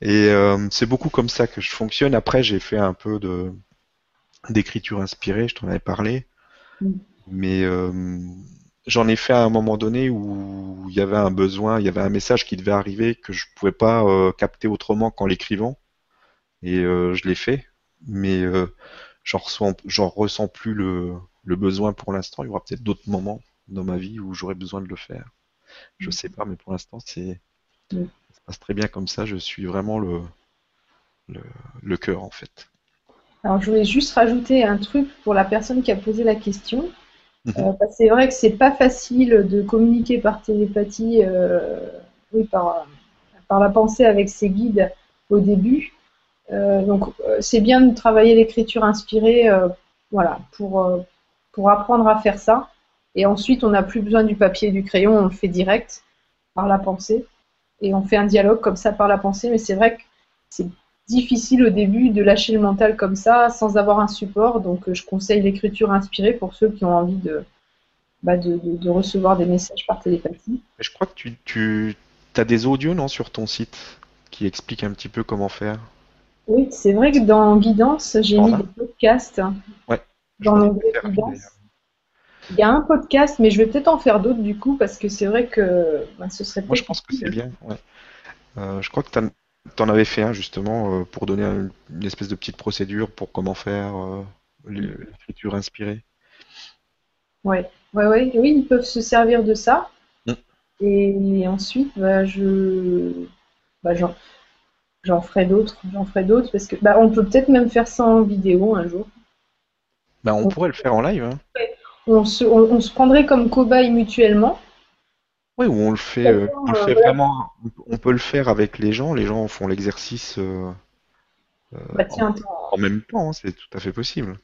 Et euh, c'est beaucoup comme ça que je fonctionne. Après, j'ai fait un peu de d'écriture inspirée, je t'en avais parlé. Mm. Mais euh, j'en ai fait à un moment donné où il y avait un besoin, il y avait un message qui devait arriver que je ne pouvais pas euh, capter autrement qu'en l'écrivant. Et je l'ai fait. Mais j'en ressens, ressens plus le, le besoin pour l'instant. Il y aura peut-être d'autres moments dans ma vie où j'aurai besoin de le faire. Je sais pas, mais pour l'instant, c'est ça se passe très bien comme ça. Je suis vraiment le, le, cœur, en fait. Alors, je voulais juste rajouter un truc pour la personne qui a posé la question. Mhm. Euh, c'est vrai que c'est pas facile de communiquer par télépathie, euh, oui, par, par la pensée avec ses guides au début. Euh, donc, c'est bien de travailler l'écriture inspirée, voilà, pour, pour apprendre à faire ça. Et ensuite, on n'a plus besoin du papier et du crayon, on le fait direct par la pensée. Et on fait un dialogue comme ça par la pensée. Mais c'est vrai que c'est difficile au début de lâcher le mental comme ça sans avoir un support. Donc, euh, je conseille l'écriture inspirée pour ceux qui ont envie de, bah, de, recevoir des messages par télépathie. Je crois que tu, tu as des audios non, sur ton site qui expliquent un petit peu comment faire? Oui, c'est vrai que dans Guidance, j'ai mis des podcasts. Ouais. Dans l'onglet Guidance. Il y a un podcast, mais je vais peut-être en faire d'autres du coup, parce que c'est vrai que bah, ce serait Moi, je pense que c'est bien. Euh, je crois que tu en avais fait un justement euh, pour donner une espèce de petite procédure pour comment faire euh, l'écriture inspirée. Ouais. Ouais, ouais, oui, ils peuvent se servir de ça. Mm. Et ensuite, bah, je, bah, j'en ferai d'autres, j'en ferai d'autres parce que, bah, on peut peut-être même faire ça en vidéo un jour. Bah, on pourrait le faire en live. Hein on se, prendrait comme cobaye mutuellement. Oui, ou on le fait, euh, on le Euh, fait voilà. vraiment, on peut le faire avec les gens, les gens font l'exercice euh, Bah en, même temps, hein, c'est tout à fait possible.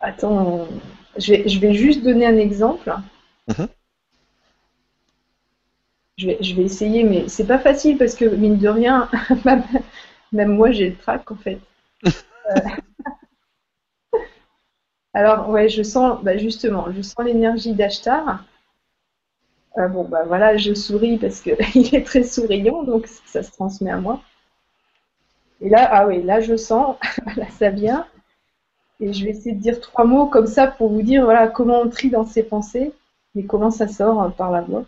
attends, je vais, je vais juste donner un exemple. Mhm. Je vais, je vais essayer, mais c'est pas facile parce que mine de rien, même même moi j'ai le trac en fait. Alors ouais, je sens, bah justement, je sens l'énergie d'Ashtar. Euh, bon bah voilà, je souris parce que il est très souriant, donc ça se transmet à moi. Et là, ah oui, là je sens, là ça vient. Et je vais essayer de dire trois mots comme ça pour vous dire voilà comment on trie dans ses pensées et comment ça sort euh, par la voix.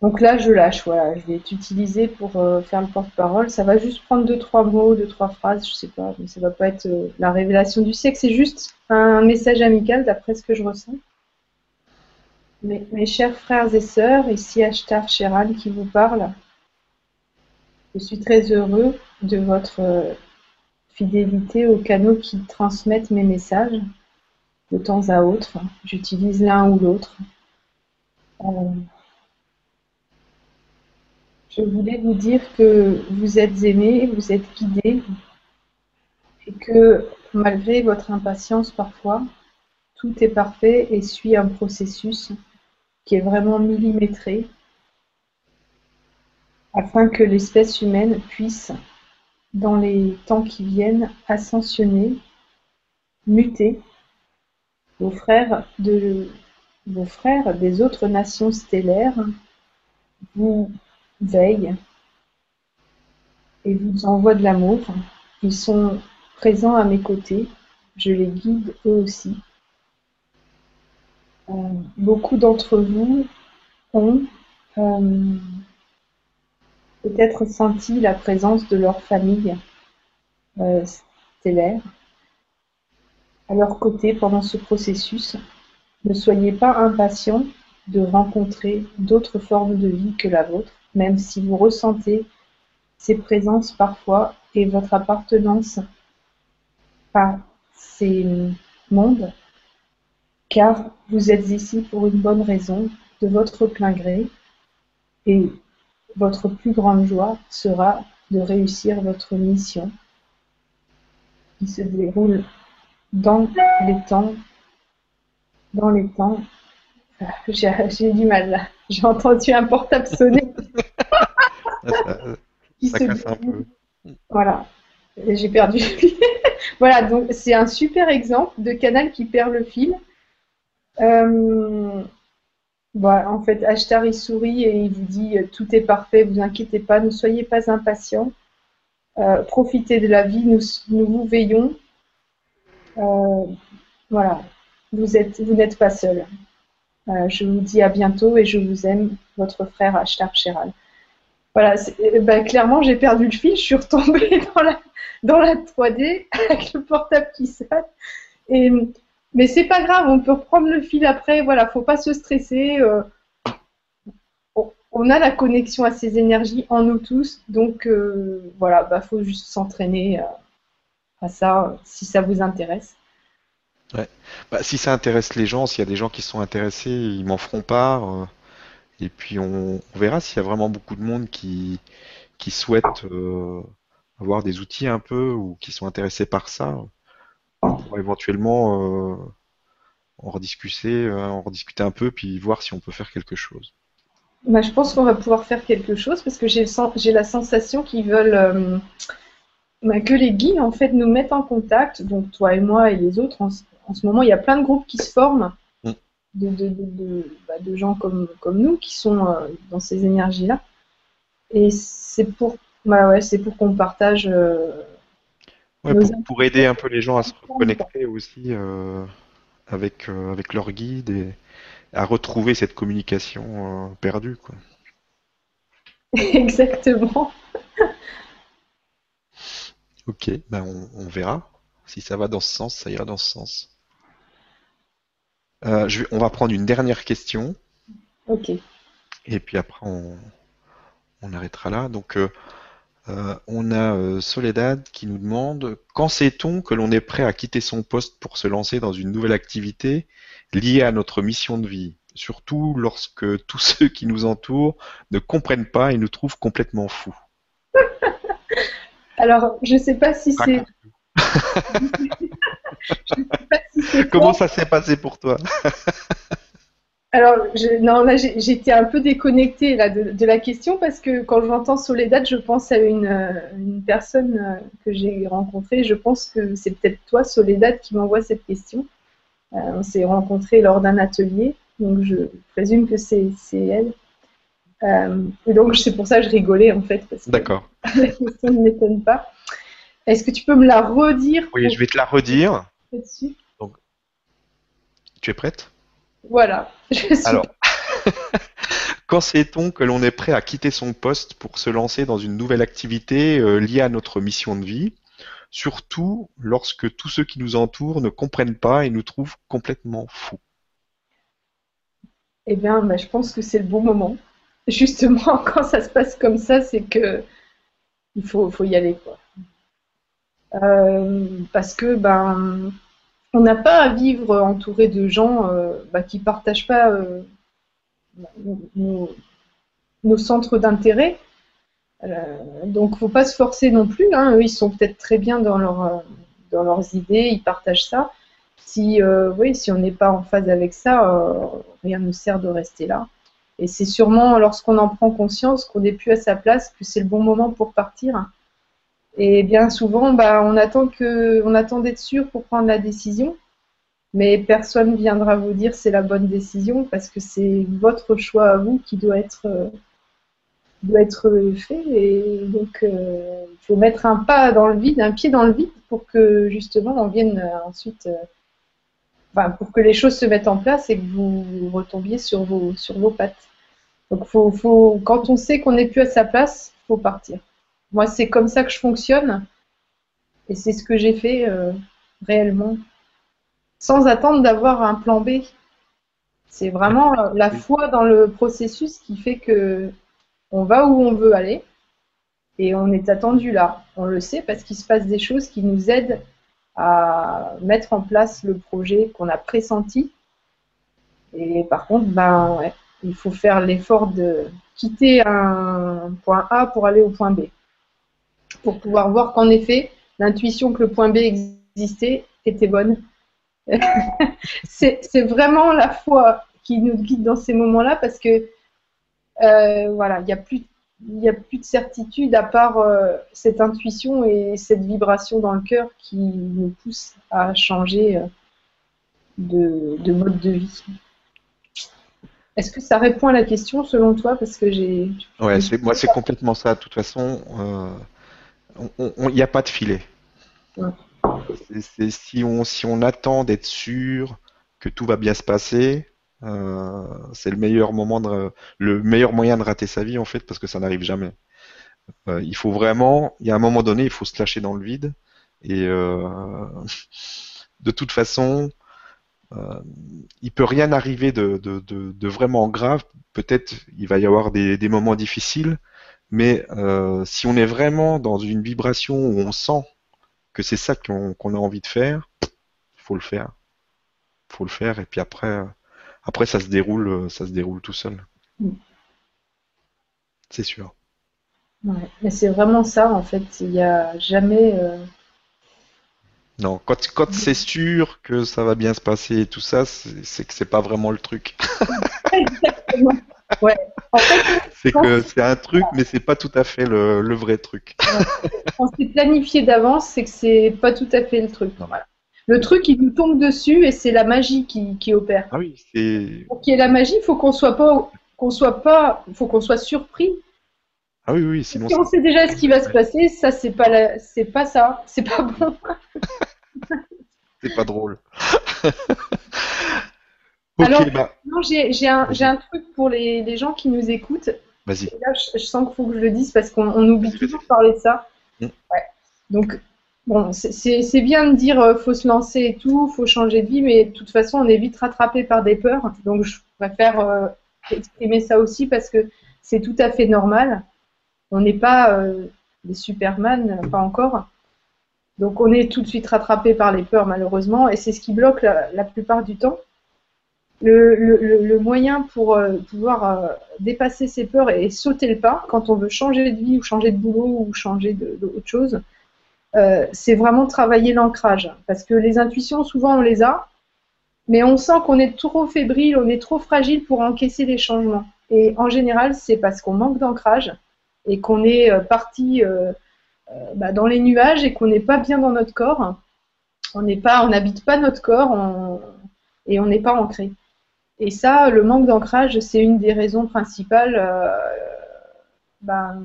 Donc là, je lâche, voilà, je vais t'utiliser pour euh, faire le porte-parole. Ça va juste prendre deux, trois mots, deux, trois phrases, je sais pas, mais ça va pas être euh, la révélation du siècle, c'est juste un message amical d'après ce que je ressens. Mes, chers frères et sœurs, ici Ashtar Sheral qui vous parle. Je suis très heureux de votre euh, fidélité aux canaux qui transmettent mes messages de temps à autre. J'utilise l'un ou l'autre. Je voulais vous dire que vous êtes aimés, vous êtes guidés et que malgré votre impatience parfois, tout est parfait et suit un processus qui est vraiment millimétré afin que l'espèce humaine puisse, dans les temps qui viennent, ascensionner, muter. Vos frères, de, vos frères des autres nations stellaires vous veillent et vous envoient de l'amour. Ils sont présents à mes côtés. Je les guide eux aussi. Euh, beaucoup d'entre vous ont euh, peut-être senti la présence de leur famille euh, stellaire à leur côté pendant ce processus. Ne soyez pas impatients de rencontrer d'autres formes de vie que la vôtre, même si vous ressentez ces présences parfois et votre appartenance à ces mondes, car vous êtes ici pour une bonne raison, de votre plein gré, et votre plus grande joie sera de réussir votre mission qui se déroule dans les temps, dans les temps. J'ai j'ai du mal là. J'ai entendu un portable sonner. Ça, qui ça se casse un déroule. peu. Voilà. J'ai perdu. Voilà, donc c'est un super exemple de canal qui perd le fil. Euh, voilà, en fait, Ashtar il sourit et il vous dit euh, tout est parfait, vous inquiétez pas, ne soyez pas impatients, Euh, profitez de la vie, nous, nous vous veillons. Euh, voilà, vous êtes, vous n'êtes pas seul. Je vous dis à bientôt et je vous aime, votre frère Ashtar Sheral. Voilà, euh, bah, clairement j'ai perdu le fil, je suis retombée dans la, dans la 3D avec le portable qui sonne. Et, mais c'est pas grave, on peut reprendre le fil après, voilà, faut pas se stresser. euh, on, a la connexion à ces énergies en nous tous, donc euh, voilà, bah faut juste s'entraîner euh, à ça euh, si ça vous intéresse. Bah, si ça intéresse les gens, s'il y a des gens qui sont intéressés, ils m'en feront part. Euh, et puis on, verra s'il y a vraiment beaucoup de monde qui, qui souhaite euh, avoir des outils un peu ou qui sont intéressés par ça. On pourra éventuellement euh, en rediscuter, euh, en rediscuter un peu, puis voir si on peut faire quelque chose. Bah, je pense qu'on va pouvoir faire quelque chose parce que j'ai la sensation qu'ils veulent euh, bah, que les guides en fait nous mettent en contact, donc toi et moi et les autres. En, en ce moment, il y a plein de groupes qui se forment. De, de, de, bah, de gens comme, comme nous qui sont euh, dans ces énergies-là. Et c'est pour, bah ouais, c'est pour qu'on partage. euh, Ouais, pour, pour aider un peu les gens à se reconnecter aussi euh, avec, avec leur guide et à retrouver cette communication perdue, quoi. Exactement. Ok, ben on, on verra. Si ça va dans ce sens, ça ira dans ce sens. Euh, je vais- on va prendre une dernière question Ok. et puis après on, on arrêtera là. Donc euh, euh, on a Soledad qui nous demande quand sait-on que l'on est prêt à quitter son poste pour se lancer dans une nouvelle activité liée à notre mission de vie? surtout lorsque tous ceux qui nous entourent ne comprennent pas et nous trouvent complètement fous. Alors, je ne sais pas si c'est. Comment ça s'est passé pour toi? Alors, non, là, j'étais un peu déconnectée là, de, la question parce que quand j'entends Soledad, je pense à une, euh, personne euh, que j'ai rencontrée. Je pense que c'est peut-être toi, Soledad, qui m'envoie cette question. Euh, on s'est rencontrés lors d'un atelier, donc je présume que c'est elle. et donc, c'est pour ça que je rigolais en fait. D'accord. La question ne m'étonne pas. Est-ce que tu peux me la redire? Oui, je vais te la redire. Donc, tu es prête? Voilà. Alors, quand sait-on que l'on est prêt à quitter son poste pour se lancer dans une nouvelle activité euh, liée à notre mission de vie? Surtout lorsque tous ceux qui nous entourent ne comprennent pas et nous trouvent complètement fous. Eh bien, bah, je pense que c'est le bon moment. Justement, quand ça se passe comme ça, c'est que il faut, y aller. Quoi. Euh, parce que ben, on n'a pas à vivre entouré de gens euh, bah, qui ne partagent pas euh, nos, centres d'intérêt. Donc, faut pas se forcer non plus. Hein. Eux, ils sont peut-être très bien dans, leur, dans leurs idées, ils partagent ça. Si, oui, si on n'est pas en phase avec ça, rien ne sert de rester là. Et c'est sûrement lorsqu'on en prend conscience qu'on n'est plus à sa place que c'est le bon moment pour partir. Et bien souvent, bah, on attend que, on attend d'être sûr pour prendre la décision, mais personne viendra vous dire c'est la bonne décision parce que c'est votre choix à vous qui doit être, euh, fait. Et donc, il euh, faut mettre un pas dans le vide, un pied dans le vide pour que justement on vienne ensuite, euh, enfin, pour que les choses se mettent en place et que vous retombiez sur vos, sur vos pattes. Donc, faut, quand on sait qu'on n'est plus à sa place, il faut partir. Moi, c'est comme ça que je fonctionne. Et c'est ce que j'ai fait euh, réellement. Sans attendre d'avoir un plan B. C'est vraiment euh, la foi dans le processus qui fait que on va où on veut aller. Et on est attendu là. On le sait parce qu'il se passe des choses qui nous aident à mettre en place le projet qu'on a pressenti. Et par contre, ben, il faut faire l'effort de quitter un point A pour aller au point B pour pouvoir voir qu'en effet, l'intuition que le point B existait était bonne. c'est vraiment la foi qui nous guide dans ces moments-là parce que euh, voilà, il n'y a plus il a plus de certitude à part euh, cette intuition et cette vibration dans le cœur qui nous pousse à changer euh, de, mode de vie. Est-ce que ça répond à la question selon toi? Parce que j'ai. Ouais, moi c'est complètement ça. De toute façon, il n'y a pas de filet. si, on, si on attend d'être sûr que tout va bien se passer, euh, c'est le meilleur moment de, le meilleur moyen de rater sa vie en fait parce que ça n'arrive jamais. Euh, il faut vraiment, il y a un moment donné, il faut se lâcher dans le vide et euh, de toute façon, il peut rien arriver de, vraiment grave. Peut-être il va y avoir des moments difficiles, mais euh, si on est vraiment dans une vibration où on sent que c'est ça qu'on a envie de faire, faut le faire. Faut le faire et puis après, après ça se déroule, ça se déroule tout seul. Mm. C'est sûr. Ouais, mais c'est vraiment ça en fait. Il n'y a jamais. Euh, non, quand, quand c'est sûr que ça va bien se passer et tout ça, c'est que c'est pas vraiment le truc. Exactement. Ouais. c'est que c'est un truc, mais c'est pas tout à fait le, vrai truc. Quand c'est planifié d'avance, c'est que c'est pas tout à fait le truc. Le truc, il nous tombe dessus et c'est la magie qui, opère. Ah oui, c'est. Pour qu'il y ait la magie, il faut qu'on soit pas, qu'on soit pas, faut qu'on soit surpris. Ah oui, oui, sinon. Si on sait déjà ce qui va se passer, ça c'est pas la... c'est pas ça, c'est pas bon. c'est pas drôle. Alors, bah. j'ai un, truc pour les, gens qui nous écoutent. Vas-y. Là, je, sens qu'il faut que je le dise parce qu'on oublie toujours de parler de ça. Mm. Donc, bon, c'est bien de dire euh, faut se lancer et tout, faut changer de vie, mais de toute façon, on est vite rattrapé par des peurs. Donc, je préfère euh, exprimer ça aussi parce que c'est tout à fait normal. On n'est pas euh, des Superman, pas encore. Donc, on est tout de suite rattrapé par les peurs, malheureusement, et c'est ce qui bloque la plupart du temps. Le, moyen pour euh, pouvoir euh, dépasser ses peurs et, sauter le pas quand on veut changer de vie ou changer de boulot ou changer d'autre chose, euh, c'est vraiment travailler l'ancrage. Parce que les intuitions, souvent, on les a, mais on sent qu'on est trop fébrile, on est trop fragile pour encaisser les changements. Et en général, c'est parce qu'on manque d'ancrage et qu'on est parti bah, dans les nuages et qu'on n'est pas bien dans notre corps. On n'est pas, on n'habite pas notre corps et on n'est pas ancré. Et ça, le manque d'ancrage, c'est une des raisons principales. Euh, ben,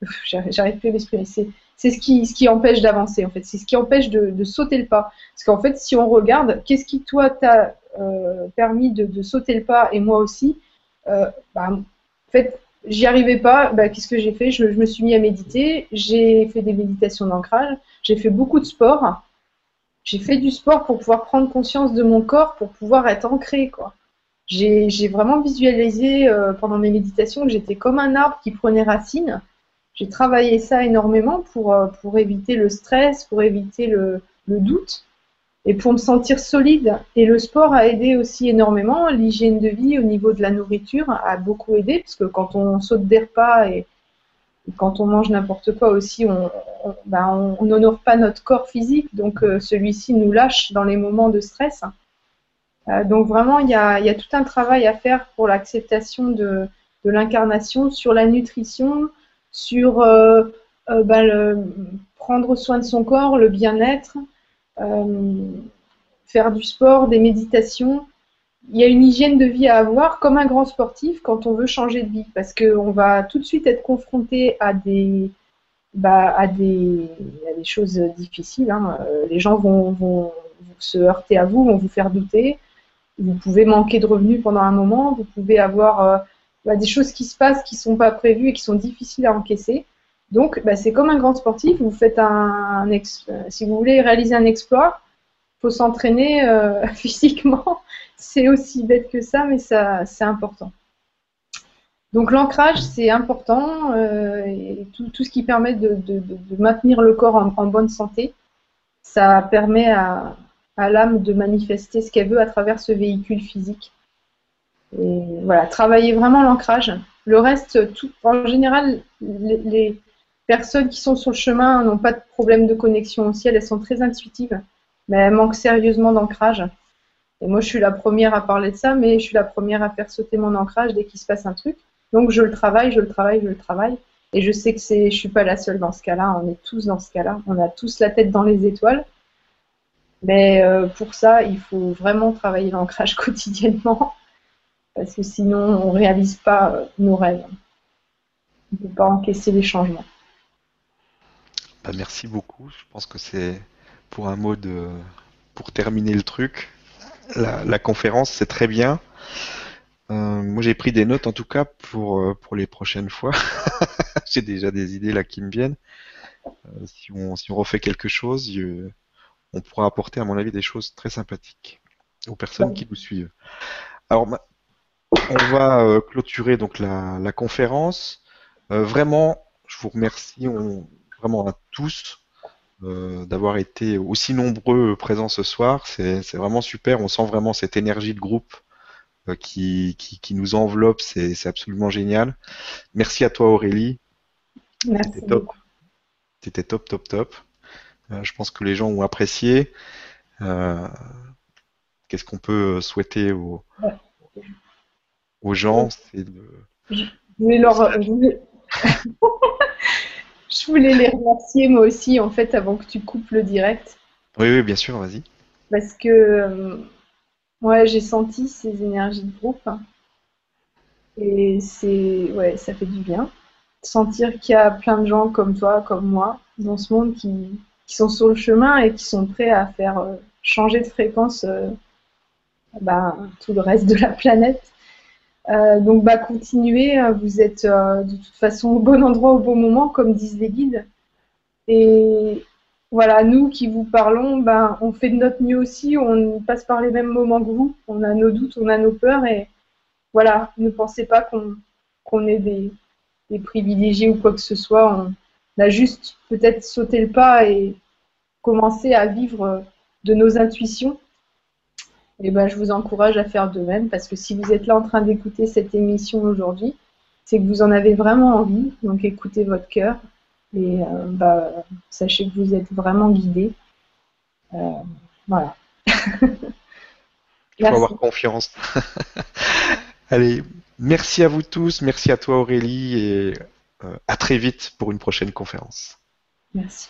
j'arrive plus à m'exprimer. C'est ce qui, empêche d'avancer, en fait. C'est ce qui empêche de, sauter le pas. Parce qu'en fait, si on regarde, qu'est-ce qui, toi, t'a euh, permis de, sauter le pas, et moi aussi, euh, ben, en fait, j'y arrivais pas. Ben, qu'est-ce que j'ai fait? Je, je, me suis mis à méditer. J'ai fait des méditations d'ancrage. J'ai fait beaucoup de sport. J'ai fait du sport pour pouvoir prendre conscience de mon corps, pour pouvoir être ancré, quoi j'ai vraiment visualisé euh, pendant mes méditations que j'étais comme un arbre qui prenait racine. J'ai travaillé ça énormément pour, euh, pour éviter le stress, pour éviter le, doute et pour me sentir solide. Et le sport a aidé aussi énormément. L'hygiène de vie au niveau de la nourriture a beaucoup aidé parce que quand on saute des repas et, quand on mange n'importe quoi aussi, on ben, n'honore pas notre corps physique. Donc euh, celui-ci nous lâche dans les moments de stress. Euh, donc vraiment, il y, a, tout un travail à faire pour l'acceptation de, l'incarnation sur la nutrition, sur euh, euh, ben, prendre soin de son corps, le bien-être, faire du sport, des méditations. Il y a une hygiène de vie à avoir comme un grand sportif quand on veut changer de vie, parce qu'on va tout de suite être confronté à des, bah, à des, choses difficiles. Hein. Les gens vont, se heurter à vous, vont vous faire douter. Vous pouvez manquer de revenus pendant un moment, vous pouvez avoir euh, bah, des choses qui se passent qui ne sont pas prévues et qui sont difficiles à encaisser. Donc, bah, c'est comme un grand sportif. Vous faites un, euh, si vous voulez réaliser un exploit, il faut s'entraîner euh, physiquement. C'est aussi bête que ça, mais ça, c'est important. Donc l'ancrage, c'est important, et tout, ce qui permet de, maintenir le corps en bonne santé, ça permet à, à l'âme de manifester ce qu'elle veut à travers ce véhicule physique. Et voilà, travailler vraiment l'ancrage. Le reste, tout, en général, les, personnes qui sont sur le chemin n'ont pas de problème de connexion au ciel, elles sont très intuitives, mais elles manquent sérieusement d'ancrage. Et moi, je suis la première à parler de ça, mais je suis la première à faire sauter mon ancrage dès qu'il se passe un truc. Donc, je le travaille, je le travaille, je le travaille. Et je sais que c'est, je suis pas la seule dans ce cas-là. On est tous dans ce cas-là. On a tous la tête dans les étoiles. Mais euh, pour ça, il faut vraiment travailler l'ancrage quotidiennement, parce que sinon, on ne réalise pas euh, nos rêves. On ne peut pas encaisser les changements. Bah, merci beaucoup. Je pense que c'est pour un mot de. pour terminer le truc. La, conférence, c'est très bien. Euh, moi, j'ai pris des notes en tout cas pour, pour les prochaines fois. j'ai déjà des idées là qui me viennent. si, on, si on refait quelque chose, on pourra apporter, à mon avis, des choses très sympathiques aux personnes qui nous suivent. Alors, on va euh, clôturer donc la, conférence. Euh, vraiment, je vous remercie vraiment à tous euh, d'avoir été aussi nombreux présents ce soir. C'est vraiment super. On sent vraiment cette énergie de groupe qui, qui, nous enveloppe. C'est absolument génial. Merci à toi Aurélie. Merci. C'était top. C'était top, top, top. Euh, je pense que les gens ont apprécié. Euh, qu'est-ce qu'on peut souhaiter aux, gens? Je, voulais je voulais les remercier moi aussi, en fait, avant que tu coupes le direct. Oui, oui, bien sûr, vas-y. Parce que euh, ouais, j'ai senti ces énergies de groupe. Et c'est ouais, ça fait du bien. Sentir qu'il y a plein de gens comme toi, comme moi, dans ce monde qui, sont sur le chemin et qui sont prêts à faire euh, changer de fréquence euh, bah, tout le reste de la planète. Euh, donc bah continuez, vous êtes de toute façon au bon endroit au bon moment, comme disent les guides. Et voilà, nous qui vous parlons, bah, on fait de notre mieux aussi, on passe par les mêmes moments que vous, on a nos doutes, on a nos peurs, et voilà, ne pensez pas qu'on est des, des, privilégiés ou quoi que ce soit, on a juste peut-être sauté le pas et commencer à vivre de nos intuitions. Et ben, je vous encourage à faire de même parce que si vous êtes là en train d'écouter cette émission aujourd'hui, c'est que vous en avez vraiment envie. Donc écoutez votre cœur et euh, bah, sachez que vous êtes vraiment guidé. Euh, voilà. Il faut avoir confiance. Allez, merci à vous tous, merci à toi Aurélie et euh, à très vite pour une prochaine conférence. Merci.